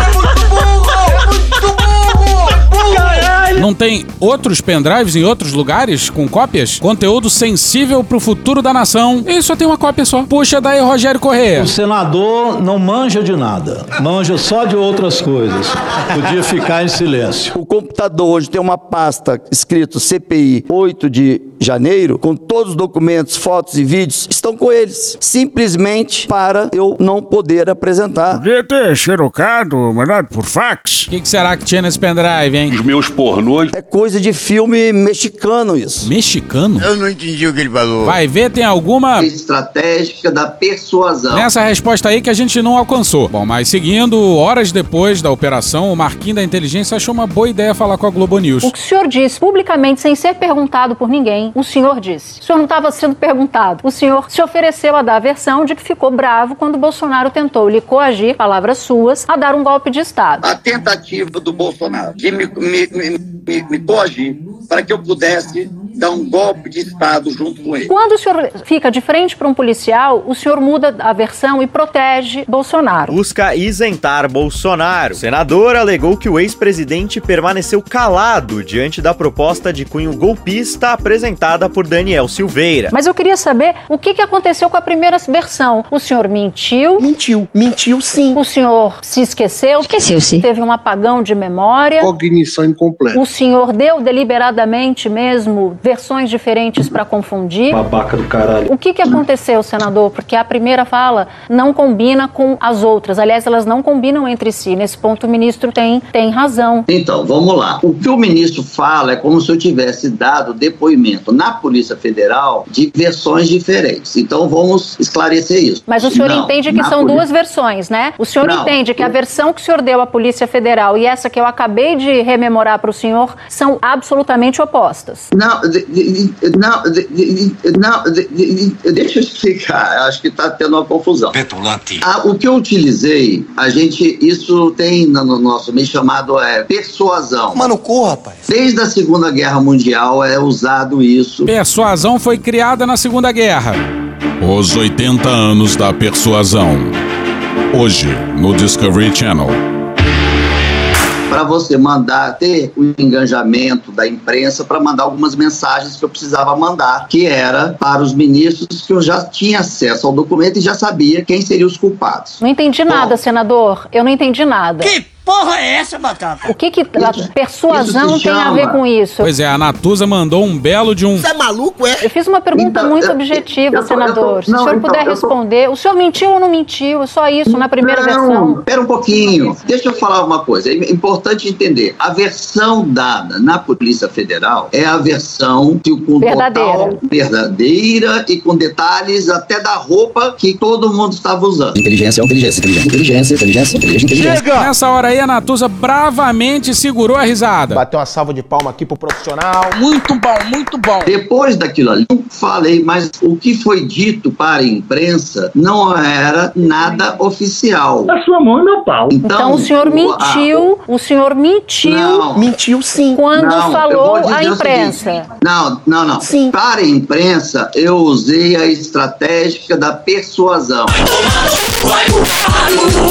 Não tem outros pendrives em outros lugares com cópias? Conteúdo sensível pro futuro da nação. E só tem uma cópia só. Puxa daí, Rogério Correia. O senador não manja de nada, manja só de outras coisas. Podia ficar em silêncio. O computador hoje tem uma pasta escrito CPI 8 de janeiro, com todos os documentos, fotos e vídeos, estão com eles. Simplesmente para eu não poder apresentar. Podia ter xerocado, mandado por fax. O que, que será que tinha nesse pendrive, hein? Os meus pornôs. É coisa de filme mexicano isso. Mexicano? Eu não entendi o que ele falou. Vai ver, tem alguma Estratégica da persuasão. nessa resposta aí que a gente não alcançou. Bom, mas seguindo, horas depois da operação, o Marquinho da Inteligência achou uma boa ideia falar com a Globo News. O que o senhor disse publicamente, sem ser perguntado por ninguém, o senhor disse. O senhor não estava sendo perguntado. O senhor se ofereceu a dar a versão de que ficou bravo quando Bolsonaro tentou lhe coagir, palavras suas, a dar um golpe de Estado. A tentativa do Bolsonaro de me, me, me, me, me coagir para que eu pudesse dar um golpe de Estado junto com ele. Quando o senhor fica de frente para um policial, o senhor muda a versão e protege Bolsonaro. Busca isentar Bolsonaro. O senador alegou que o ex-presidente permaneceu calado diante da proposta de cunho golpista apresentada por Daniel Silveira. Mas eu queria saber o que, aconteceu com a primeira versão. O senhor mentiu? Mentiu, mentiu sim. O senhor se esqueceu? Esqueceu-se. Teve um apagão de memória? Cognição incompleta. O senhor deu deliberadamente mesmo versões diferentes para confundir? Babaca do caralho. O que, que aconteceu, senador? Porque a primeira fala não combina com as outras. Aliás, elas não combinam entre si. Nesse ponto, o ministro tem, tem razão. Então, vamos lá. O que o ministro fala é como se eu tivesse dado depoimento na Polícia Federal de versões diferentes. Então, vamos esclarecer isso. Mas o senhor Não, entende que são polícia- duas versões, né? O senhor Não. entende que a versão que o senhor deu à Polícia Federal e essa que eu acabei de rememorar para o senhor são absolutamente opostas. Não, não, não de- de- de- deixa eu explicar. Acho que está tendo uma confusão. Petulante. Ah, o que eu utilizei, a gente, isso tem no no nosso meio chamado é persuasão. Mano, cu, rapaz. Desde a Segunda Guerra Mundial é usado isso. Persuasão foi criada na Segunda Guerra. Os 80 anos da persuasão. Hoje, no Discovery Channel. Para você mandar, ter o engajamento da imprensa para mandar algumas mensagens que eu precisava mandar, que era para os ministros que eu já tinha acesso ao documento e já sabia quem seriam os culpados. Não entendi nada, senador. Eu não entendi nada. Que porra é essa, Batata? O que, que a persuasão tem a ver com isso? Pois é, a Natuza mandou um belo de um. Você é maluco, é? Eu fiz uma pergunta Então, muito eu- objetiva, eu tô- senador. eu tô- Se o não, senhor então, puder eu tô- responder, o senhor mentiu ou não mentiu? Só isso, na primeira Não, versão. Espera um pouquinho. Deixa eu falar uma coisa. É importante entender. A versão dada na Polícia Federal é a versão que, com Verdadeira. total verdadeira e com detalhes até da roupa que todo mundo estava usando. Inteligência, inteligência, inteligência, inteligência, inteligência, inteligência, inteligência. Nessa hora aí a Natuza bravamente segurou a risada. Bateu uma salva de palma aqui pro profissional. Muito bom, muito bom. Depois daquilo ali, eu falei, mas o que foi dito para a imprensa não era nada oficial. A sua mão é meu pau. Então, o senhor mentiu, o senhor mentiu. Não. Mentiu sim. Quando Não, falou à imprensa. Não, não, não. Para a imprensa, eu usei a estratégia da persuasão.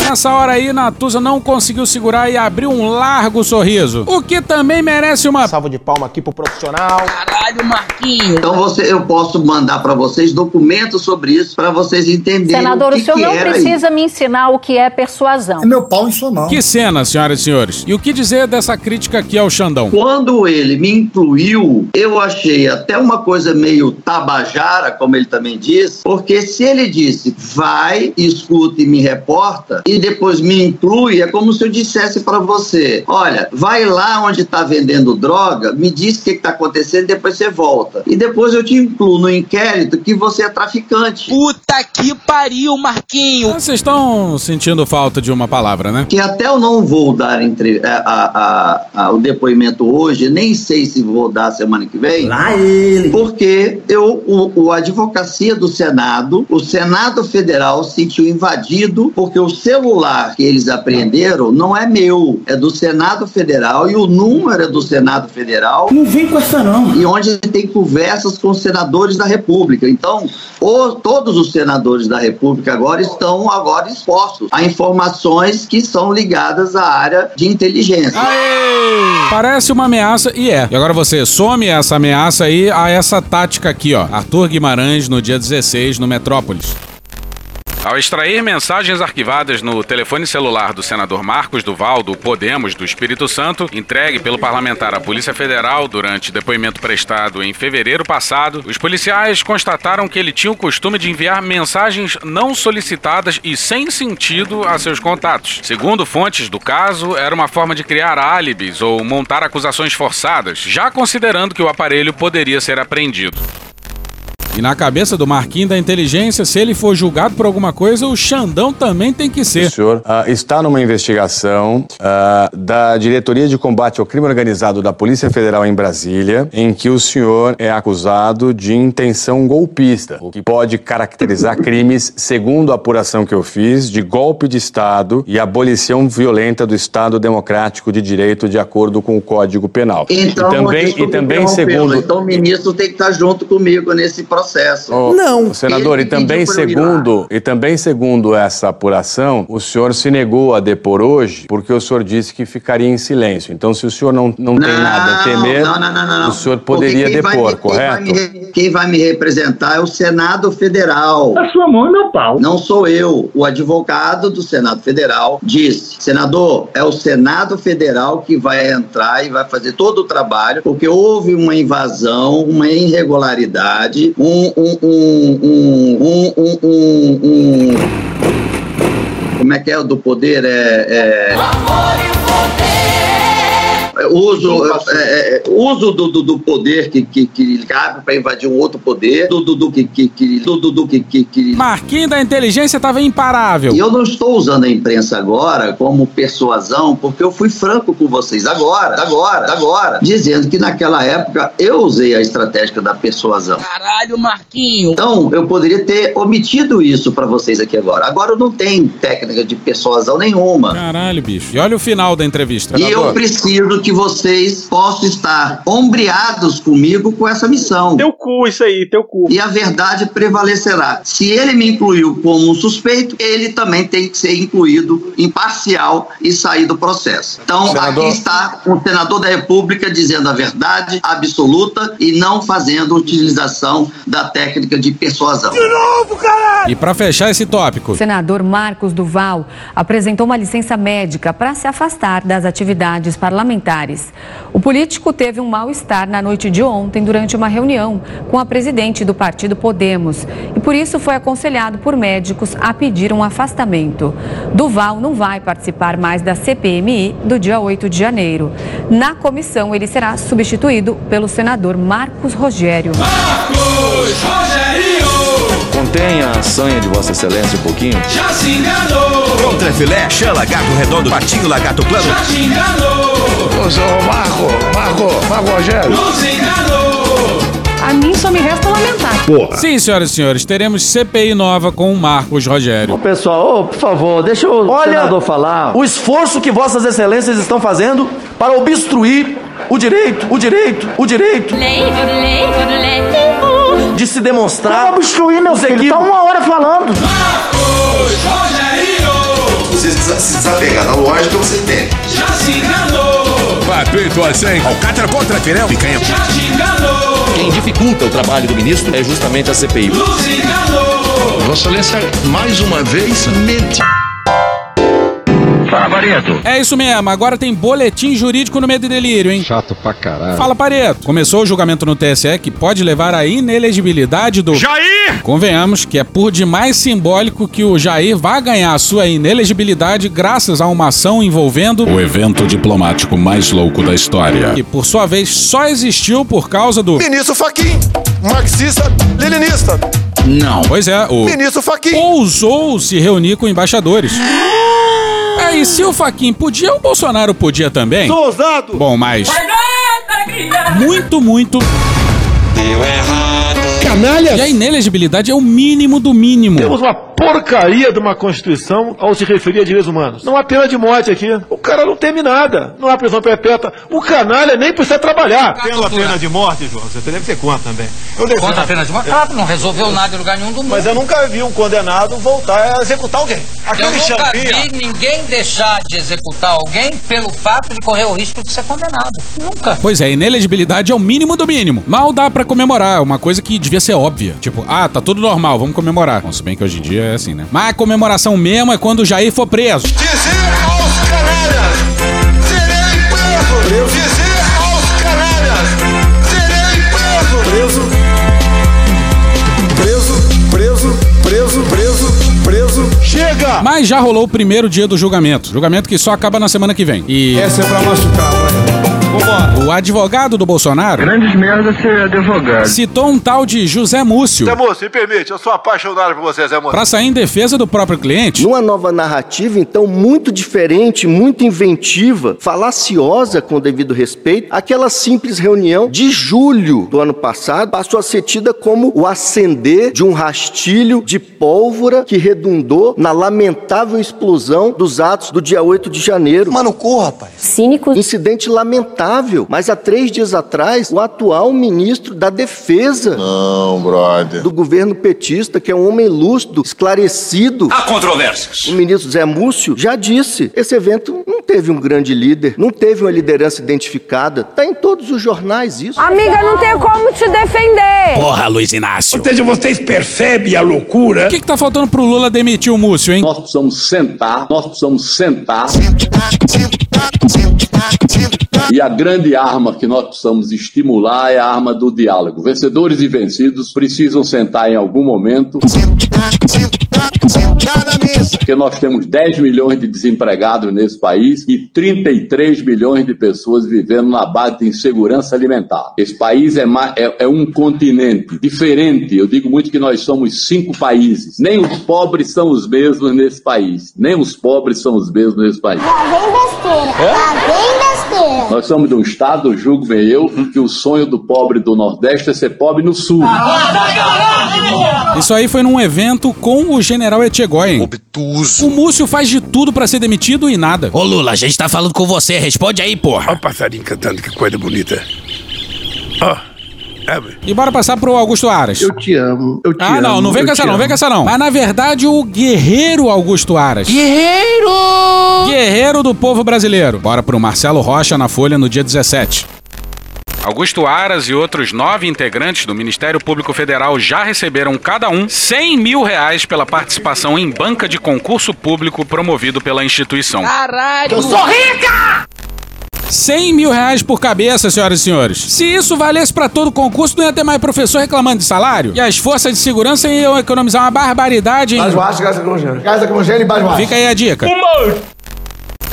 Nessa hora aí, Natuza não conseguiu segurar e abriu um largo sorriso. O que também merece uma salva de palma aqui pro profissional. Caralho, Marquinhos. Então você, eu posso mandar para vocês documentos sobre isso para vocês entenderem Senador, o o, que, senhor que não precisa me ensinar o que é persuasão. meu pau em sua mão. Que cena, senhoras e senhores. E o que dizer dessa crítica aqui ao Xandão? Quando ele me incluiu, eu achei até uma coisa meio tabajara, como ele também disse, porque se ele disse vai, escuta e me reporta, e depois me inclui, é como se eu dissesse para você: olha, vai lá onde está vendendo droga, me diz o que está acontecendo, depois você volta. E depois eu te incluo no inquérito que você é traficante. Puta que pariu, Marquinho. Vocês estão sentindo falta de uma palavra, né? que até eu não vou dar entre, a- a- a- o depoimento hoje, nem sei se vou dar semana que vem. Lá ele. Porque eu, o, o advocacia do Senado, o Senado Federal se sentiu invadido porque o celular que eles apreenderam não é meu, é do Senado Federal e o número é do Senado Federal. Não vem com essa não. E onde tem conversas com os senadores da República. Então, o- todos os senadores da República agora estão agora expostos a informações que são ligadas à área de inteligência. Parece uma ameaça e é. E agora você some essa ameaça aí a essa tática aqui, ó. Arthur Guimarães no dia 16 no Metrópolis. Ao extrair mensagens arquivadas no telefone celular do senador Marcos Duval, do Podemos do Espírito Santo, entregue pelo parlamentar à Polícia Federal durante depoimento prestado em fevereiro passado, os policiais constataram que ele tinha o costume de enviar mensagens não solicitadas e sem sentido a seus contatos. Segundo fontes do caso, era uma forma de criar álibis ou montar acusações forçadas, já considerando que o aparelho poderia ser apreendido. E na cabeça do Marquinhos da Inteligência, se ele for julgado por alguma coisa, o Xandão também tem que O ser. senhor ah, está numa investigação ah, da Diretoria de Combate ao Crime Organizado da Polícia Federal em Brasília, em que o senhor é acusado de intenção golpista, o que pode caracterizar crimes, segundo a apuração que eu fiz, de golpe de Estado e abolição violenta do Estado Democrático de Direito de acordo com o Código Penal. Então, e também, e também segundo Então o ministro tem que estar junto comigo nesse processo. Ô, senador, Ele e também segundo, e também segundo essa apuração, o senhor se negou a depor hoje porque o senhor disse que ficaria em silêncio. Então, se o senhor não, não, tem nada a temer, não, não, não, não, não. o senhor poderia quem vai depor, me- quem vai correto? me Quem vai me representar é o Senado Federal. A sua mão é meu pau. Não sou eu. O advogado do Senado Federal disse: senador, é o Senado Federal que vai entrar e vai fazer todo o trabalho, porque houve uma invasão, uma irregularidade, um. Um, um, um, um, um, um, um- como é que é o do poder? É. é... É, Uso, é, é, uso do, do, do poder que, que, que cabe para invadir um outro poder, do, do, do, que, que, que, do, do, do que, que, que Marquinhos da Inteligência estava imparável. e eu não estou usando a imprensa agora como persuasão, porque eu fui franco com vocês agora, agora, agora, dizendo que naquela época eu usei a estratégia da persuasão. Caralho, Marquinho. Então, eu poderia ter omitido isso para vocês aqui agora. Agora eu não tenho técnica de persuasão nenhuma. Caralho, bicho. E olha o final da entrevista. E eu preciso que vocês possam estar ombreados comigo com essa missão. Teu cu, isso aí, teu cu. E a verdade prevalecerá. Se ele me incluiu como um suspeito, ele também tem que ser incluído imparcial e sair do processo. Então, Senador- aqui está o senador da República dizendo a verdade absoluta e não fazendo utilização da técnica de persuasão. De novo, caralho! E pra fechar esse tópico, O senador Marcos Duval apresentou uma licença médica para se afastar das atividades parlamentares. O político teve um mal-estar na noite de ontem durante uma reunião com a presidente do partido Podemos e por isso foi aconselhado por médicos a pedir um afastamento. Duval não vai participar mais da CPMI do dia 8 de janeiro. Na comissão, ele será substituído pelo senador Marcos Rogério. Marcos Rogério! Contenha a sanha de Vossa Excelência um pouquinho. Já se enganou. Contra filé, chã, lagarto redondo, patinho, lagarto plano. Já te enganou. Ô, Marco, Marco, Marco Rogério. Nos enganou. A mim só me resta lamentar. Porra. Sim, senhoras e senhores, teremos CPI nova com o Marcos Rogério. Pessoal, ô, por favor, deixa o Olha senador falar. o esforço que vossas excelências estão fazendo para obstruir o direito, o direito, o direito de se demonstrar. Não obstruir, meu filho. Tá equívocos. uma hora falando. Marcos Rogério. Você precisa se desapegar da lógica, você tem. Já se enganou. Feito assim. Alcatra contra Firel. Picanha. Já te enganou. Quem dificulta o trabalho do ministro é justamente a CPI. Nos enganou. Vossa Excelência, mais uma vez, mente. Fala, Barreto. É isso mesmo, agora tem boletim jurídico no Medo e Delírio, hein? Chato pra caralho. Fala, Pareto. Começou o julgamento no TSE que pode levar à inelegibilidade do. Jair! Convenhamos que é por demais simbólico que o Jair vá ganhar a sua inelegibilidade graças a uma ação envolvendo. O evento diplomático mais louco da história. Que por sua vez só existiu por causa do. Ministro Faquim, marxista, leninista. Não. Pois é, o. Ministro Faquim. Ousou se reunir com embaixadores. Aí, se o Faquin podia, o Bolsonaro podia também? Sou ousado. Bom, mas. Muito, muito. Deu errado. E a inelegibilidade é o mínimo do mínimo. Temos uma porcaria de uma Constituição ao se referir a direitos humanos. Não há pena de morte aqui. O cara não teme nada. Não há prisão perpétua. O canalha nem precisa trabalhar. Pela pena de morte, João, você deve ter conta também. Eu defendo- Contra a pena de morte? Ah, não resolveu nada em lugar nenhum do mundo. Mas eu nunca vi um condenado voltar a executar alguém. Eu Aquele nunca champinha. vi ninguém deixar de executar alguém pelo fato de correr o risco de ser condenado. Nunca. Pois é, inelegibilidade é o mínimo do mínimo. Mal dá pra comemorar, é uma coisa que devia ser óbvia. Tipo, ah, tá tudo normal, vamos comemorar. Bom, se bem que hoje em dia é assim, né? Mas a comemoração mesmo é quando o Jair for preso. Dizer aos canalhas, serei preso. Dizer aos canalhas, serei preso. Preso, preso, preso, preso, preso, preso. Chega! Mas já rolou o primeiro dia do julgamento. Julgamento que só acaba na semana que vem. E. Essa é pra machucar, vai. O advogado do Bolsonaro Grandes merda ser advogado. citou um tal de José Múcio Zé Moço, me permite, eu sou apaixonado por você, Zé Moço. pra sair em defesa do próprio cliente. Numa nova narrativa, então, muito diferente, muito inventiva, falaciosa com o devido respeito, aquela simples reunião de julho do ano passado passou a ser tida como o acender de um rastilho de pólvora que redundou na lamentável explosão dos atos do dia 8 de janeiro. Mano, corra, rapaz. Cínico. Incidente lamentável. Mas há três dias atrás, o atual ministro da Defesa Não, brother. do governo petista, que é um homem lúcido, esclarecido, Há controvérsias. o ministro Zé Múcio já disse: esse evento não teve um grande líder, não teve uma liderança identificada. Está em todos os jornais isso. Amiga, não tem como te defender. Porra, Luiz Inácio. Ou seja, vocês percebem a loucura? O que, que tá faltando pro Lula demitir o Múcio, hein? Nós precisamos sentar, nós precisamos sentar. E a grande arma que nós precisamos estimular é a arma do diálogo. Vencedores e vencidos precisam sentar em algum momento. Porque nós temos 10 milhões de desempregados nesse país e 33 milhões de pessoas vivendo na base de insegurança alimentar. Esse país é, é- é um continente diferente. Eu digo muito que nós somos cinco países. Nem os pobres são os mesmos nesse país. Nem os pobres são os mesmos nesse país. Lá vem besteira. Lá vem besteira. Nós somos de um estado, julgo bem eu, que o sonho do pobre do Nordeste é ser pobre no Sul. Isso aí foi num evento com o general Etchegóin. Obtuso. O Múcio faz de tudo pra ser demitido e nada. Ô Lula, a gente tá falando com você, responde aí, porra. Olha o passarinho cantando, que coisa bonita. Ó, abre. E bora passar pro Augusto Aras. Eu te amo, eu te Ah, não, amo, não vem com essa não, vem com essa não. Mas na verdade o guerreiro Augusto Aras. Guerreiro! Guerreiro do povo brasileiro. Bora pro Marcelo Rocha na Folha no dia 17. Augusto Aras e outros nove integrantes do Ministério Público Federal já receberam cada um 100 mil reais pela participação em banca de concurso público promovido pela instituição. Caralho! Eu sou rica! 100 mil reais por cabeça, senhoras e senhores. Se isso valesse pra todo concurso, não ia ter mais professor reclamando de salário? E as forças de segurança iam economizar uma barbaridade em... Gás lacrimogêneo. Gás lacrimogêneo e basbaixo. Fica aí a dica.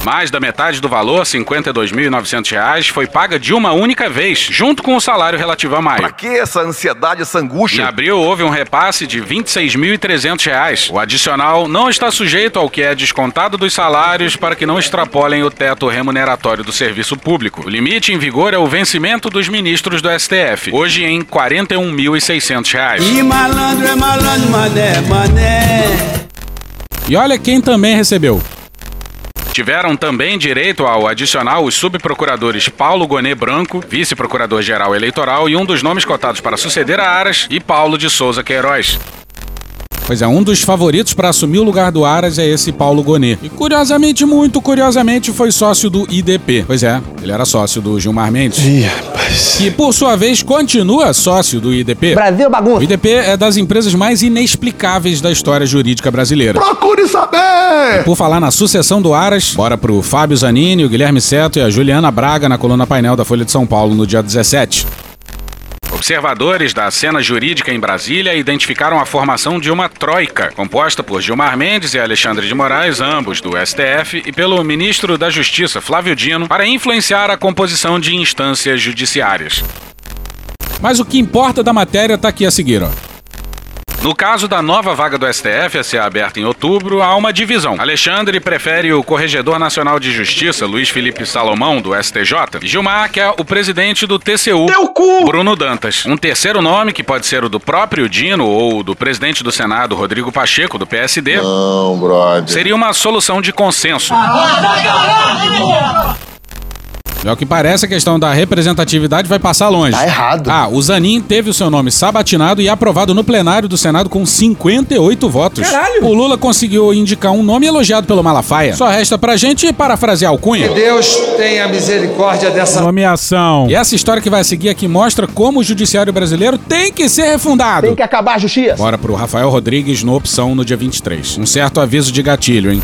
Mais da metade do valor, 52.900 reais, foi paga de uma única vez, junto com o salário relativo a maio. Pra que essa ansiedade, essa Em angústia? abril, houve um repasse de 26.300 reais. O adicional não está sujeito ao que é descontado dos salários para que não extrapolem o teto remuneratório do serviço público. O limite em vigor é o vencimento dos ministros do STF, hoje em 41.600 reais. E malandro é malandro, mané, mané. E olha quem também recebeu. Tiveram também direito ao adicional os subprocuradores Paulo Gonê Branco, vice-procurador-geral eleitoral e um dos nomes cotados para suceder a Aras, e Paulo de Souza Queiroz. Pois é, um dos favoritos para assumir o lugar do Aras é esse Paulo Gonê. E curiosamente, muito curiosamente, foi sócio do IDP. Pois é, ele era sócio do Gilmar Mendes. Ih, rapaz. Que por sua vez continua sócio do IDP. Brasil bagunça. O IDP é das empresas mais inexplicáveis da história jurídica brasileira. Procure saber! Por falar na sucessão do Aras, bora pro Fábio Zanini, o Guilherme Seto e a Juliana Braga na coluna painel da Folha de São Paulo no dia 17. Observadores da cena jurídica em Brasília identificaram a formação de uma troika, composta por Gilmar Mendes e Alexandre de Moraes, ambos do STF, e pelo ministro da Justiça, Flávio Dino, para influenciar a composição de instâncias judiciárias. Mas o que importa da matéria está aqui a seguir, ó. No caso da nova vaga do STF a ser aberta em outubro, há uma divisão. Alexandre prefere o Corregedor Nacional de Justiça, Luiz Felipe Salomão, do STJ, e Gilmar quer o presidente do TCU, Bruno Dantas. Um terceiro nome, que pode ser o do próprio Dino ou do presidente do Senado, Rodrigo Pacheco, do PSD, Não, brother. seria uma solução de consenso. É o que parece, a questão da representatividade vai passar longe. Tá errado. Ah, o Zanin teve o seu nome sabatinado e aprovado no plenário do Senado com 58 votos. Caralho! O Lula conseguiu indicar um nome elogiado pelo Malafaia. Só resta pra gente parafrasear o Cunha. Deus tenha misericórdia dessa. Nomeação. E essa história que vai seguir aqui mostra como o judiciário brasileiro tem que ser refundado. Tem que acabar a justiça. Bora pro Rafael Rodrigues no Opção no dia 23. Um certo aviso de gatilho, hein?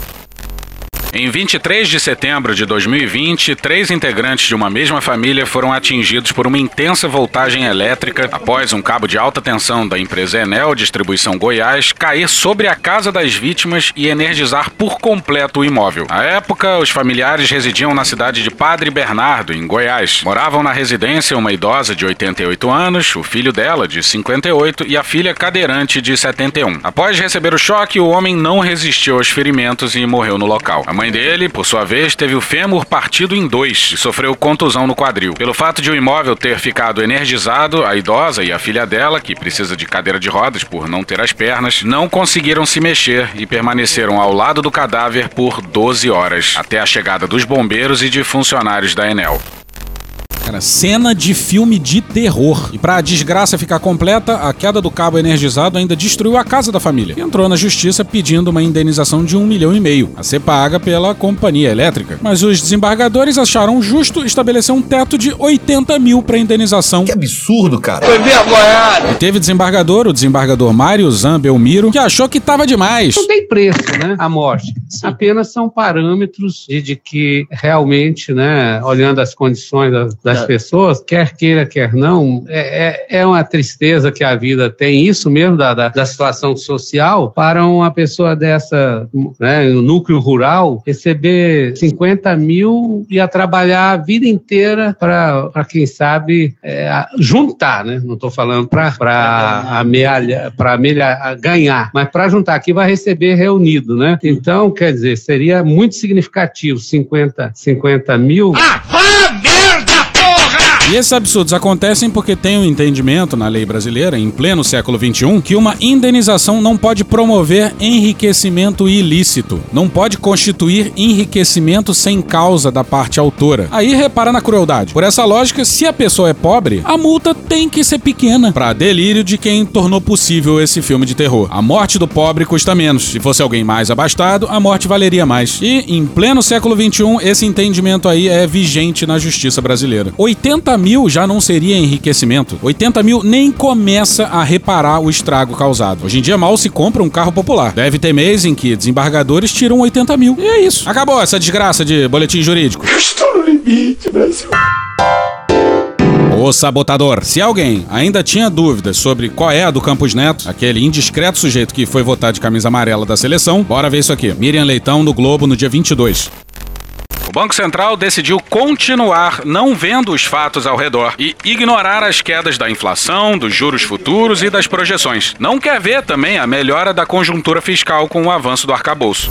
Em 23 de setembro de 2020, três integrantes de uma mesma família foram atingidos por uma intensa voltagem elétrica após um cabo de alta tensão da empresa Enel Distribuição Goiás cair sobre a casa das vítimas e energizar por completo o imóvel. À época, os familiares residiam na cidade de Padre Bernardo, em Goiás. Moravam na residência uma idosa de 88 anos, o filho dela, de 58, e a filha cadeirante, de 71. Após receber o choque, o homem não resistiu aos ferimentos e morreu no local. A mãe dele, por sua vez, teve o fêmur partido em dois e sofreu contusão no quadril. Pelo fato de o imóvel ter ficado energizado, a idosa e a filha dela, que precisa de cadeira de rodas por não ter as pernas, não conseguiram se mexer e permaneceram ao lado do cadáver por 12 horas, até a chegada dos bombeiros e de funcionários da Enel. Cara, cena de filme de terror. E pra desgraça ficar completa, a queda do cabo energizado ainda destruiu a casa da família. E entrou na justiça pedindo uma indenização de um milhão e meio, a ser paga pela companhia elétrica. Mas os desembargadores acharam justo estabelecer um teto de 80 mil pra indenização. Que absurdo, cara. Foi vergonhado. E teve desembargador, o desembargador Mário Zambelmiro, que achou que tava demais. Não tem preço, né? A morte. Apenas são parâmetros de, de que realmente, né, olhando as condições das, das pessoas, quer queira, quer não, é, é, é uma tristeza que a vida tem, isso mesmo da, da, da situação social, para uma pessoa dessa, né, no núcleo rural, receber 50 mil e a trabalhar a vida inteira para, quem sabe, é, juntar, né? Não estou falando para para amealhar, ganhar, mas para juntar aqui vai receber reunido, né? Então, quer dizer, seria muito significativo 50, 50 mil. E esses absurdos acontecem porque tem um entendimento na lei brasileira, em pleno século XXI, que uma indenização não pode promover enriquecimento ilícito, não pode constituir enriquecimento sem causa da parte autora. Aí repara na crueldade. Por essa lógica, se a pessoa é pobre, a multa tem que ser pequena, para delírio de quem tornou possível esse filme de terror. A morte do pobre custa menos. Se fosse alguém mais abastado, a morte valeria mais. E, em pleno século XXI, esse entendimento aí é vigente na justiça brasileira. 80 mil já não seria enriquecimento. 80 mil nem começa a reparar o estrago causado. Hoje em dia mal se compra um carro popular. Deve ter mês em que desembargadores tiram 80 mil. E é isso. Acabou essa desgraça de boletim jurídico. Estou no limite, Brasil. Ô sabotador, se alguém ainda tinha dúvidas sobre qual é a do Campos Neto, aquele indiscreto sujeito que foi votar de camisa amarela da seleção, bora ver isso aqui. Miriam Leitão no Globo no dia 22. Banco Central decidiu continuar não vendo os fatos ao redor e ignorar as quedas da inflação, dos juros futuros e das projeções. Não quer ver também a melhora da conjuntura fiscal com o avanço do arcabouço.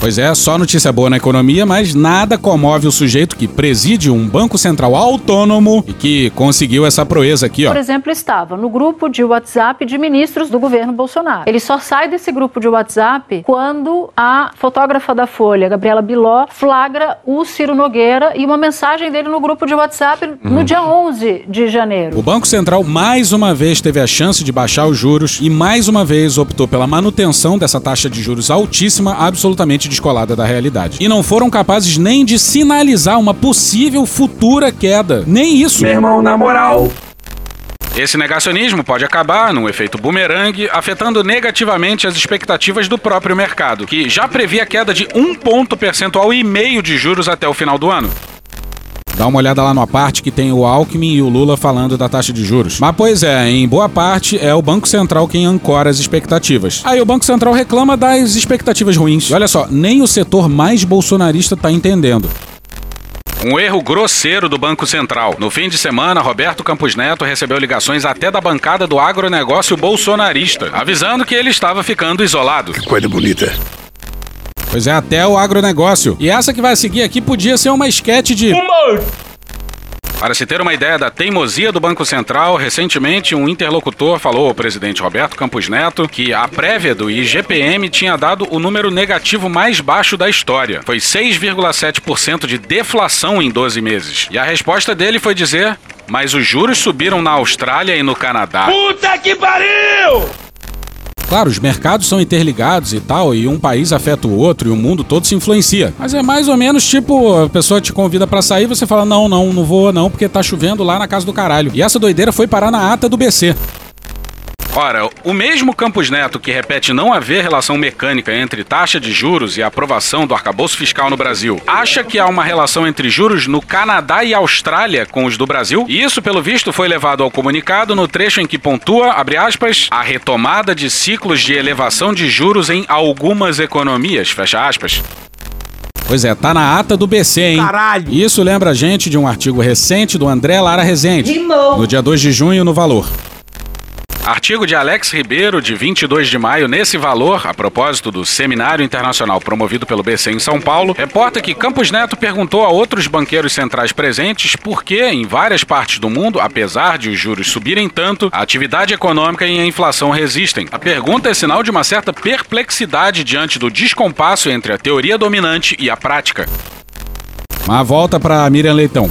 Pois é, só notícia boa na economia, mas nada comove o sujeito que preside um banco central autônomo e que conseguiu essa proeza aqui, ó. Por exemplo, estava no grupo de WhatsApp de ministros do governo Bolsonaro. Ele só sai desse grupo de WhatsApp quando a fotógrafa da Folha, Gabriela Biló, flagra o Ciro Nogueira e uma mensagem dele no grupo de WhatsApp no dia 11 de janeiro. O Banco Central mais uma vez teve a chance de baixar os juros e mais uma vez optou pela manutenção dessa taxa de juros altíssima, absolutamente descolada da realidade. E não foram capazes nem de sinalizar uma possível futura queda. Nem isso. Meu irmão, na moral. Esse negacionismo pode acabar, num efeito bumerangue, afetando negativamente as expectativas do próprio mercado, que já previa queda de um ponto percentual e meio de juros até o final do ano. Dá uma olhada lá numa parte que tem o Alckmin e o Lula falando da taxa de juros. Mas, pois é, em boa parte é o Banco Central quem ancora as expectativas. Aí o Banco Central reclama das expectativas ruins. E olha só, nem o setor mais bolsonarista tá entendendo. Um erro grosseiro do Banco Central. No fim de semana, Roberto Campos Neto recebeu ligações até da bancada do agronegócio bolsonarista, avisando que ele estava ficando isolado. Que coisa bonita. Pois é, até o agronegócio. E essa que vai seguir aqui podia ser uma esquete de. Para se ter uma ideia da teimosia do Banco Central, recentemente um interlocutor falou ao presidente Roberto Campos Neto que a prévia do IGPM tinha dado o número negativo mais baixo da história. Foi 6,7% de deflação em 12 meses. E a resposta dele foi dizer: Mas os juros subiram na Austrália e no Canadá. Puta que pariu! Claro, os mercados são interligados e tal, e um país afeta o outro e o mundo todo se influencia. Mas é mais ou menos tipo, a pessoa te convida para sair, você fala: "Não, não, não vou não, porque tá chovendo lá na casa do caralho". E essa doideira foi parar na ata do BC. Ora, o mesmo Campos Neto que repete não haver relação mecânica entre taxa de juros e aprovação do arcabouço fiscal no Brasil, acha que há uma relação entre juros no Canadá e Austrália com os do Brasil? E isso, pelo visto, foi levado ao comunicado no trecho em que pontua, abre aspas, a retomada de ciclos de elevação de juros em algumas economias, fecha aspas. Pois é, tá na ata do BC, hein? Caralho! Isso lembra a gente de um artigo recente do André Lara Rezende. Rimou. No dia 2 de junho, no Valor. Artigo de Alex Ribeiro, de 22 de maio, nesse valor, a propósito do seminário internacional promovido pelo BC em São Paulo, reporta que Campos Neto perguntou a outros banqueiros centrais presentes por que, em várias partes do mundo, apesar de os juros subirem tanto, a atividade econômica e a inflação resistem. A pergunta é sinal de uma certa perplexidade diante do descompasso entre a teoria dominante e a prática. Uma volta para Miriam Leitão.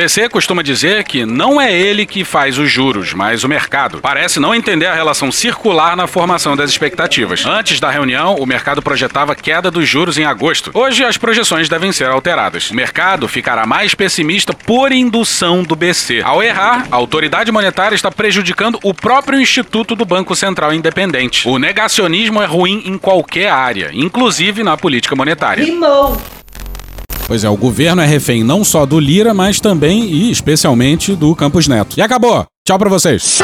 BC costuma dizer que não é ele que faz os juros, mas o mercado. Parece não entender a relação circular na formação das expectativas. Antes da reunião, o mercado projetava queda dos juros em agosto. Hoje, as projeções devem ser alteradas. O mercado ficará mais pessimista por indução do BC. Ao errar, a autoridade monetária está prejudicando o próprio Instituto do Banco Central Independente. O negacionismo é ruim em qualquer área, inclusive na política monetária. Rimou. Pois é, o governo é refém não só do Lira, mas também e especialmente do Campos Neto. E acabou! Tchau pra vocês.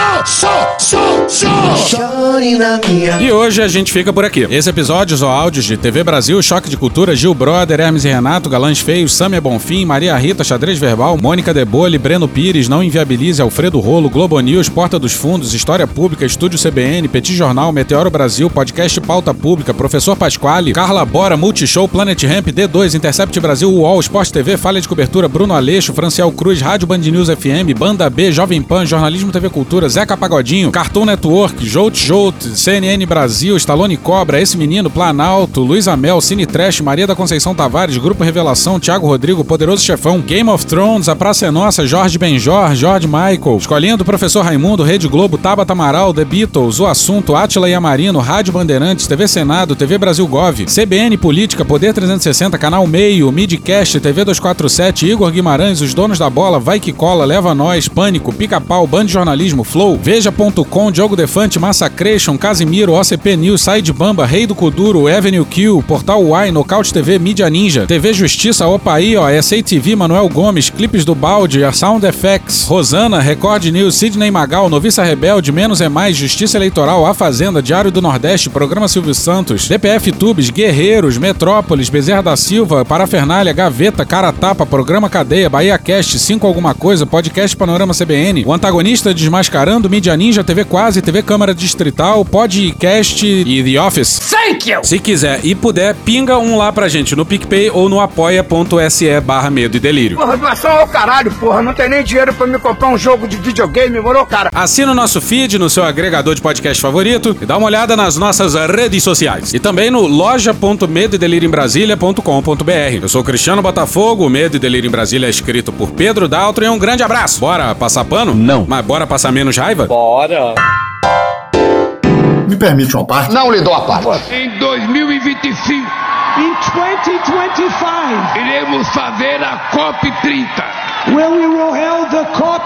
E hoje a gente fica por aqui. Esse episódio ou áudios de TV Brasil, Choque de Cultura, Gil Brother, Hermes e Renato, Galãs Feios, Samia Bonfim, Maria Rita, Xadrez Verbal, Mônica Debole, Breno Pires, Não Inviabilize, Alfredo Rolo, Globo News, Porta dos Fundos, História Pública, Estúdio CBN, Petit Jornal, Meteoro Brasil, Podcast Pauta Pública, Professor Pasquale, Carla Bora, Multishow, Planet Ramp, D2, Intercept Brasil, UOL, Esporte TV, Falha de Cobertura, Bruno Aleixo, Franciel Cruz, Rádio Band News FM, Banda B, Jovem Pan, Jornalismo TV Cultura, Zeca Pagodinho, Cartoon Network, Jolt Jolt, CNN Brasil, Stallone Cobra, Esse Menino, Planalto, Luiz Amel, Cine Trash, Maria da Conceição Tavares, Grupo Revelação, Thiago Rodrigo, Poderoso Chefão, Game of Thrones, A Praça é Nossa, Jorge Benjor, George Michael, Escolinha do Professor Raimundo, Rede Globo, Tabata Amaral, The Beatles, O Assunto, Átila Amarino, Rádio Bandeirantes, TV Senado, TV Brasil Gov, CBN Política, Poder 360, Canal Meio, Midcast, TV 247, Igor Guimarães, Os Donos da Bola, Vai Que Cola, Leva Nós, Pânico, Pica-Pau, Band Jornalismo, Flow, Veja.com, Diogo Defante, Massacration, Casimiro, OCP News, Side Bamba, Rei do Kuduro, Avenue Q, Portal Y, Nocaute TV, Mídia Ninja, TV Justiça, Opaí, ó, SA TV, Manuel Gomes, Clipes do Balde, Sound FX, Rosana, Record News, Sidney Magal, Noviça Rebelde, Menos é Mais, Justiça Eleitoral, A Fazenda, Diário do Nordeste, Programa Silvio Santos, DPF Tubes, Guerreiros, Metrópolis, Bezerra da Silva, Parafernália, Gaveta, Cara Tapa, Programa Cadeia, Bahia Cast, 5 Alguma Coisa, Podcast Panorama CBN, O Antagonista Desmascarando, Mídia Ninja, TV Quase, TV Câmara Distrital, Podcast e The Office. Thank you! Se quiser e puder, pinga um lá pra gente no PicPay ou no apoia.se barra medo e delírio. Porra, doação ao caralho, porra. Não tem nem dinheiro pra me comprar um jogo de videogame, moro, cara? Assina o nosso feed no seu agregador de podcast favorito e dá uma olhada nas nossas redes sociais. E também no loja.medoedelirioembrasilha.com.br. Eu sou Cristiano Botafogo, o Medo e Delírio em Brasília é escrito por Pedro Daltro e um grande abraço. Bora passar pano? Não. Mas bora passar menos raiva? Bora. Me permite uma parte? Não lhe dou a parte. Em 2025. Em 2025. Iremos fazer a COP 30. Where we will hold the COP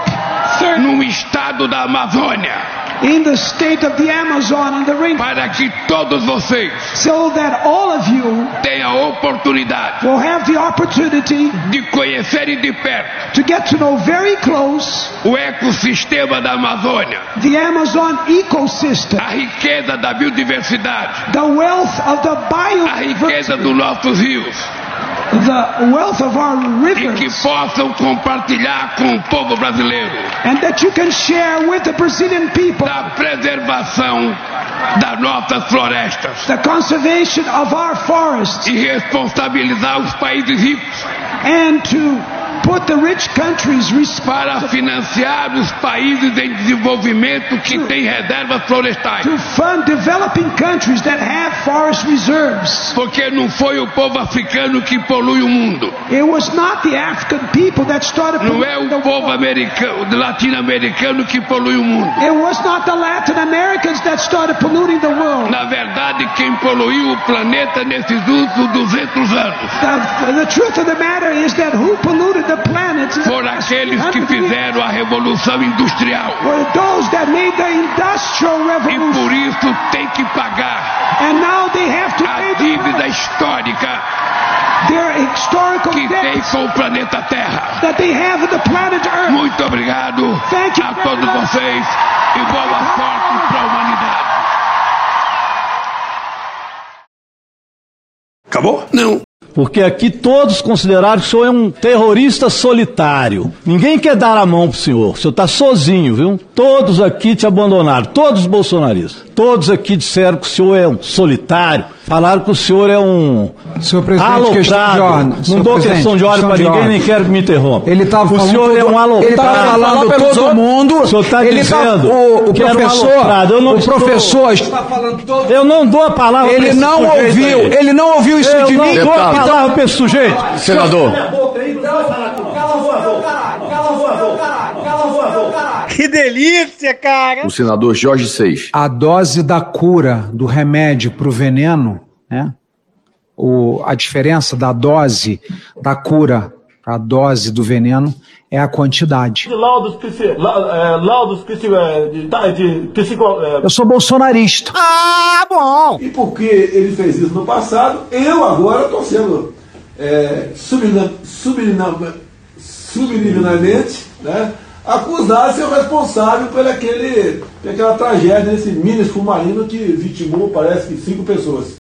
30. No estado da Amazônia. In the state of the Amazon and the rain. Para que todos vocês so that all of you tenham a oportunidade will have the opportunity de conhecerem de perto to get to know very close o ecossistema da Amazônia. The Amazon ecosystem. A riqueza da biodiversidade. The wealth of the biodiversity. A riqueza dos nossos rios. The wealth of our rivers. E que possam compartilhar com o povo brasileiro. And that you can share with the Brazilian people. Da preservação das nossas florestas. The conservation of our forests. E responsabilizar os países ricos. And to put the rich countries para financiar os países em desenvolvimento que têm reservas florestais. To fund developing countries that have forest reserves. Porque não foi o povo africano que polui o mundo. It was not the African people that started Não é o povo americano, latino-americano que polui o mundo. It was not the Latin Americans that started polluting the world. Na verdade, quem poluiu o planeta nesses últimos 200 anos. The, the truth of the matter is that who polluted foram aqueles que fizeram a revolução industrial. E por isso tem que pagar. A dívida histórica que tem com o planeta Terra. Muito obrigado a todos vocês e boa sorte para a humanidade. Acabou? Não. Porque aqui todos consideraram que o senhor é um terrorista solitário. Ninguém quer dar a mão pro senhor. O senhor está sozinho, viu? Todos aqui te abandonaram, todos os bolsonaristas. Todos aqui disseram que o senhor é um solitário. Falaram que o senhor é um. Senhor presidente, questão de ordem. Não dou questão de ordem para ninguém, nem quero que me interrompa. Ele estava o senhor é um aloprado. Ele estava falando todo outros. mundo. O senhor está dizendo. Tá, o, o professor. eu não o professor. Está eu não dou a palavra Ele não ouviu. Ele não ouviu isso eu de não mim. Eu não dou a palavra para esse sujeito. Senador. Que delícia, cara! O senador Jorge Seis. A dose da cura do remédio para o veneno, né? O, a diferença da dose da cura para a dose do veneno é a quantidade. Laudos, laudos de psico, Eu sou bolsonarista. Ah, bom! E porque ele fez isso no passado, eu agora estou sendo é, subliminalmente, né? Ser o responsável por aquele, por aquela tragédia desse Minas Fumarino que vitimou, parece que, cinco pessoas.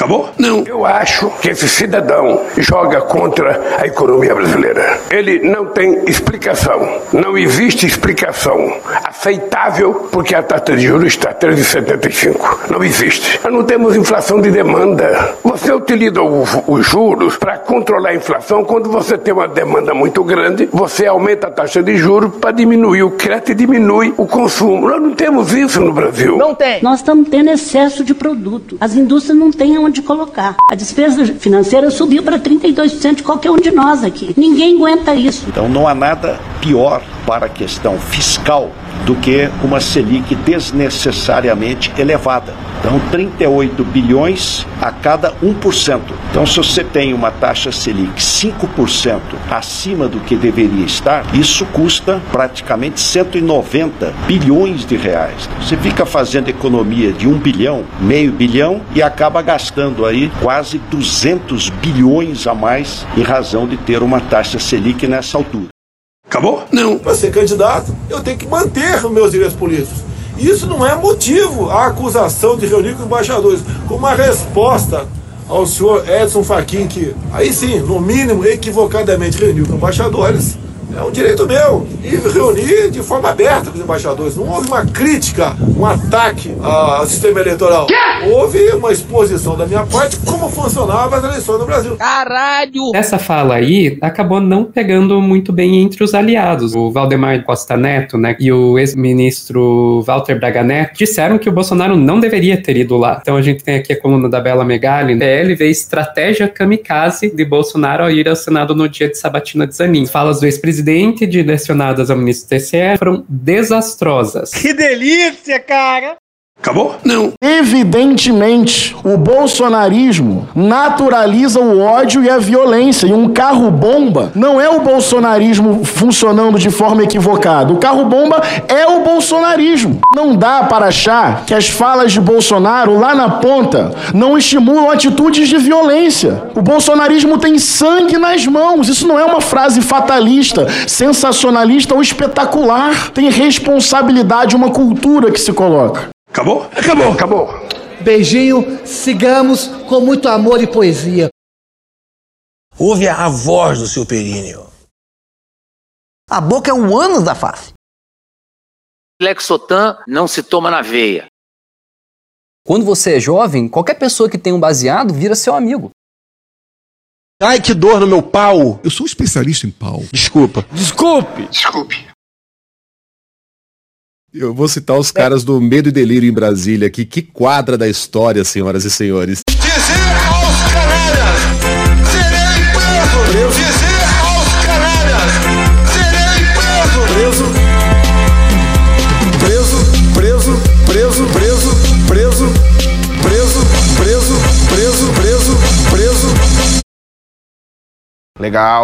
Acabou? Não. Eu acho que esse cidadão joga contra a economia brasileira. Ele não tem explicação. Não existe explicação aceitável porque a taxa de juros está 3,75. Não existe. Nós não temos inflação de demanda. Você utiliza os juros para controlar a inflação. Quando você tem uma demanda muito grande, você aumenta a taxa de juros para diminuir o crédito e diminui o consumo. Nós não temos isso no Brasil. Não tem. Nós estamos tendo excesso de produto. As indústrias não têm onde colocar. A despesa financeira subiu para 32% de qualquer um de nós aqui. Ninguém aguenta isso. Então não há nada pior para a questão fiscal do que uma Selic desnecessariamente elevada. Então, 38 bilhões a cada 1%. Então, se você tem uma taxa Selic 5% acima do que deveria estar, isso custa praticamente 190 bilhões de reais. Você fica fazendo economia de 1 bilhão, meio bilhão e acaba gastando aí quase 200 bilhões a mais em razão de ter uma taxa Selic nessa altura. Acabou? Não. Para ser candidato, eu tenho que manter os meus direitos políticos. Isso não é motivo à acusação de reunir com embaixadores, como uma resposta ao senhor Edson Fachin, que aí sim, no mínimo, equivocadamente reuniu com embaixadores. É um direito meu. E reunir de forma aberta com os embaixadores. Não houve uma crítica, um ataque ao sistema eleitoral. Houve uma exposição da minha parte como funcionava as eleições no Brasil. Caralho! Essa fala aí acabou não pegando muito bem entre os aliados. O Valdemar Costa Neto, né, e o ex-ministro Walter Braga Neto disseram que o Bolsonaro não deveria ter ido lá. Então a gente tem aqui a coluna da Bela Megali. PL vê estratégia kamikaze de Bolsonaro ao ir ao Senado no dia de Sabatina de Zanin. Falas do ex-presidente direcionadas ao ministro TCE foram desastrosas. Que delícia, cara! Acabou? Não. Evidentemente, o bolsonarismo naturaliza o ódio e a violência. E um carro-bomba não é o bolsonarismo funcionando de forma equivocada. O carro-bomba é o bolsonarismo. Não dá para achar que as falas de Bolsonaro lá na ponta não estimulam atitudes de violência. O bolsonarismo tem sangue nas mãos. Isso não é uma frase fatalista, sensacionalista ou espetacular. Tem responsabilidade, uma cultura que se coloca. Acabou? Acabou. Acabou. Beijinho, sigamos com muito amor e poesia. Ouve a voz do seu períneo. A boca é um ânus da face. Lexotan não se toma na veia. Quando você é jovem, qualquer pessoa que tem um baseado vira seu amigo. Ai, que dor no meu pau! Eu sou um especialista em pau. Desculpa. Desculpe! Desculpe. Eu vou citar os caras do Medo e Delírio em Brasília aqui. Que quadra da história, senhoras e senhores. Dizer aos canalhas, serei preso. preso. Dizer aos canalhas, serei preso. Preso. Preso, preso, preso, preso, preso, preso, preso, preso, preso, preso. Legal.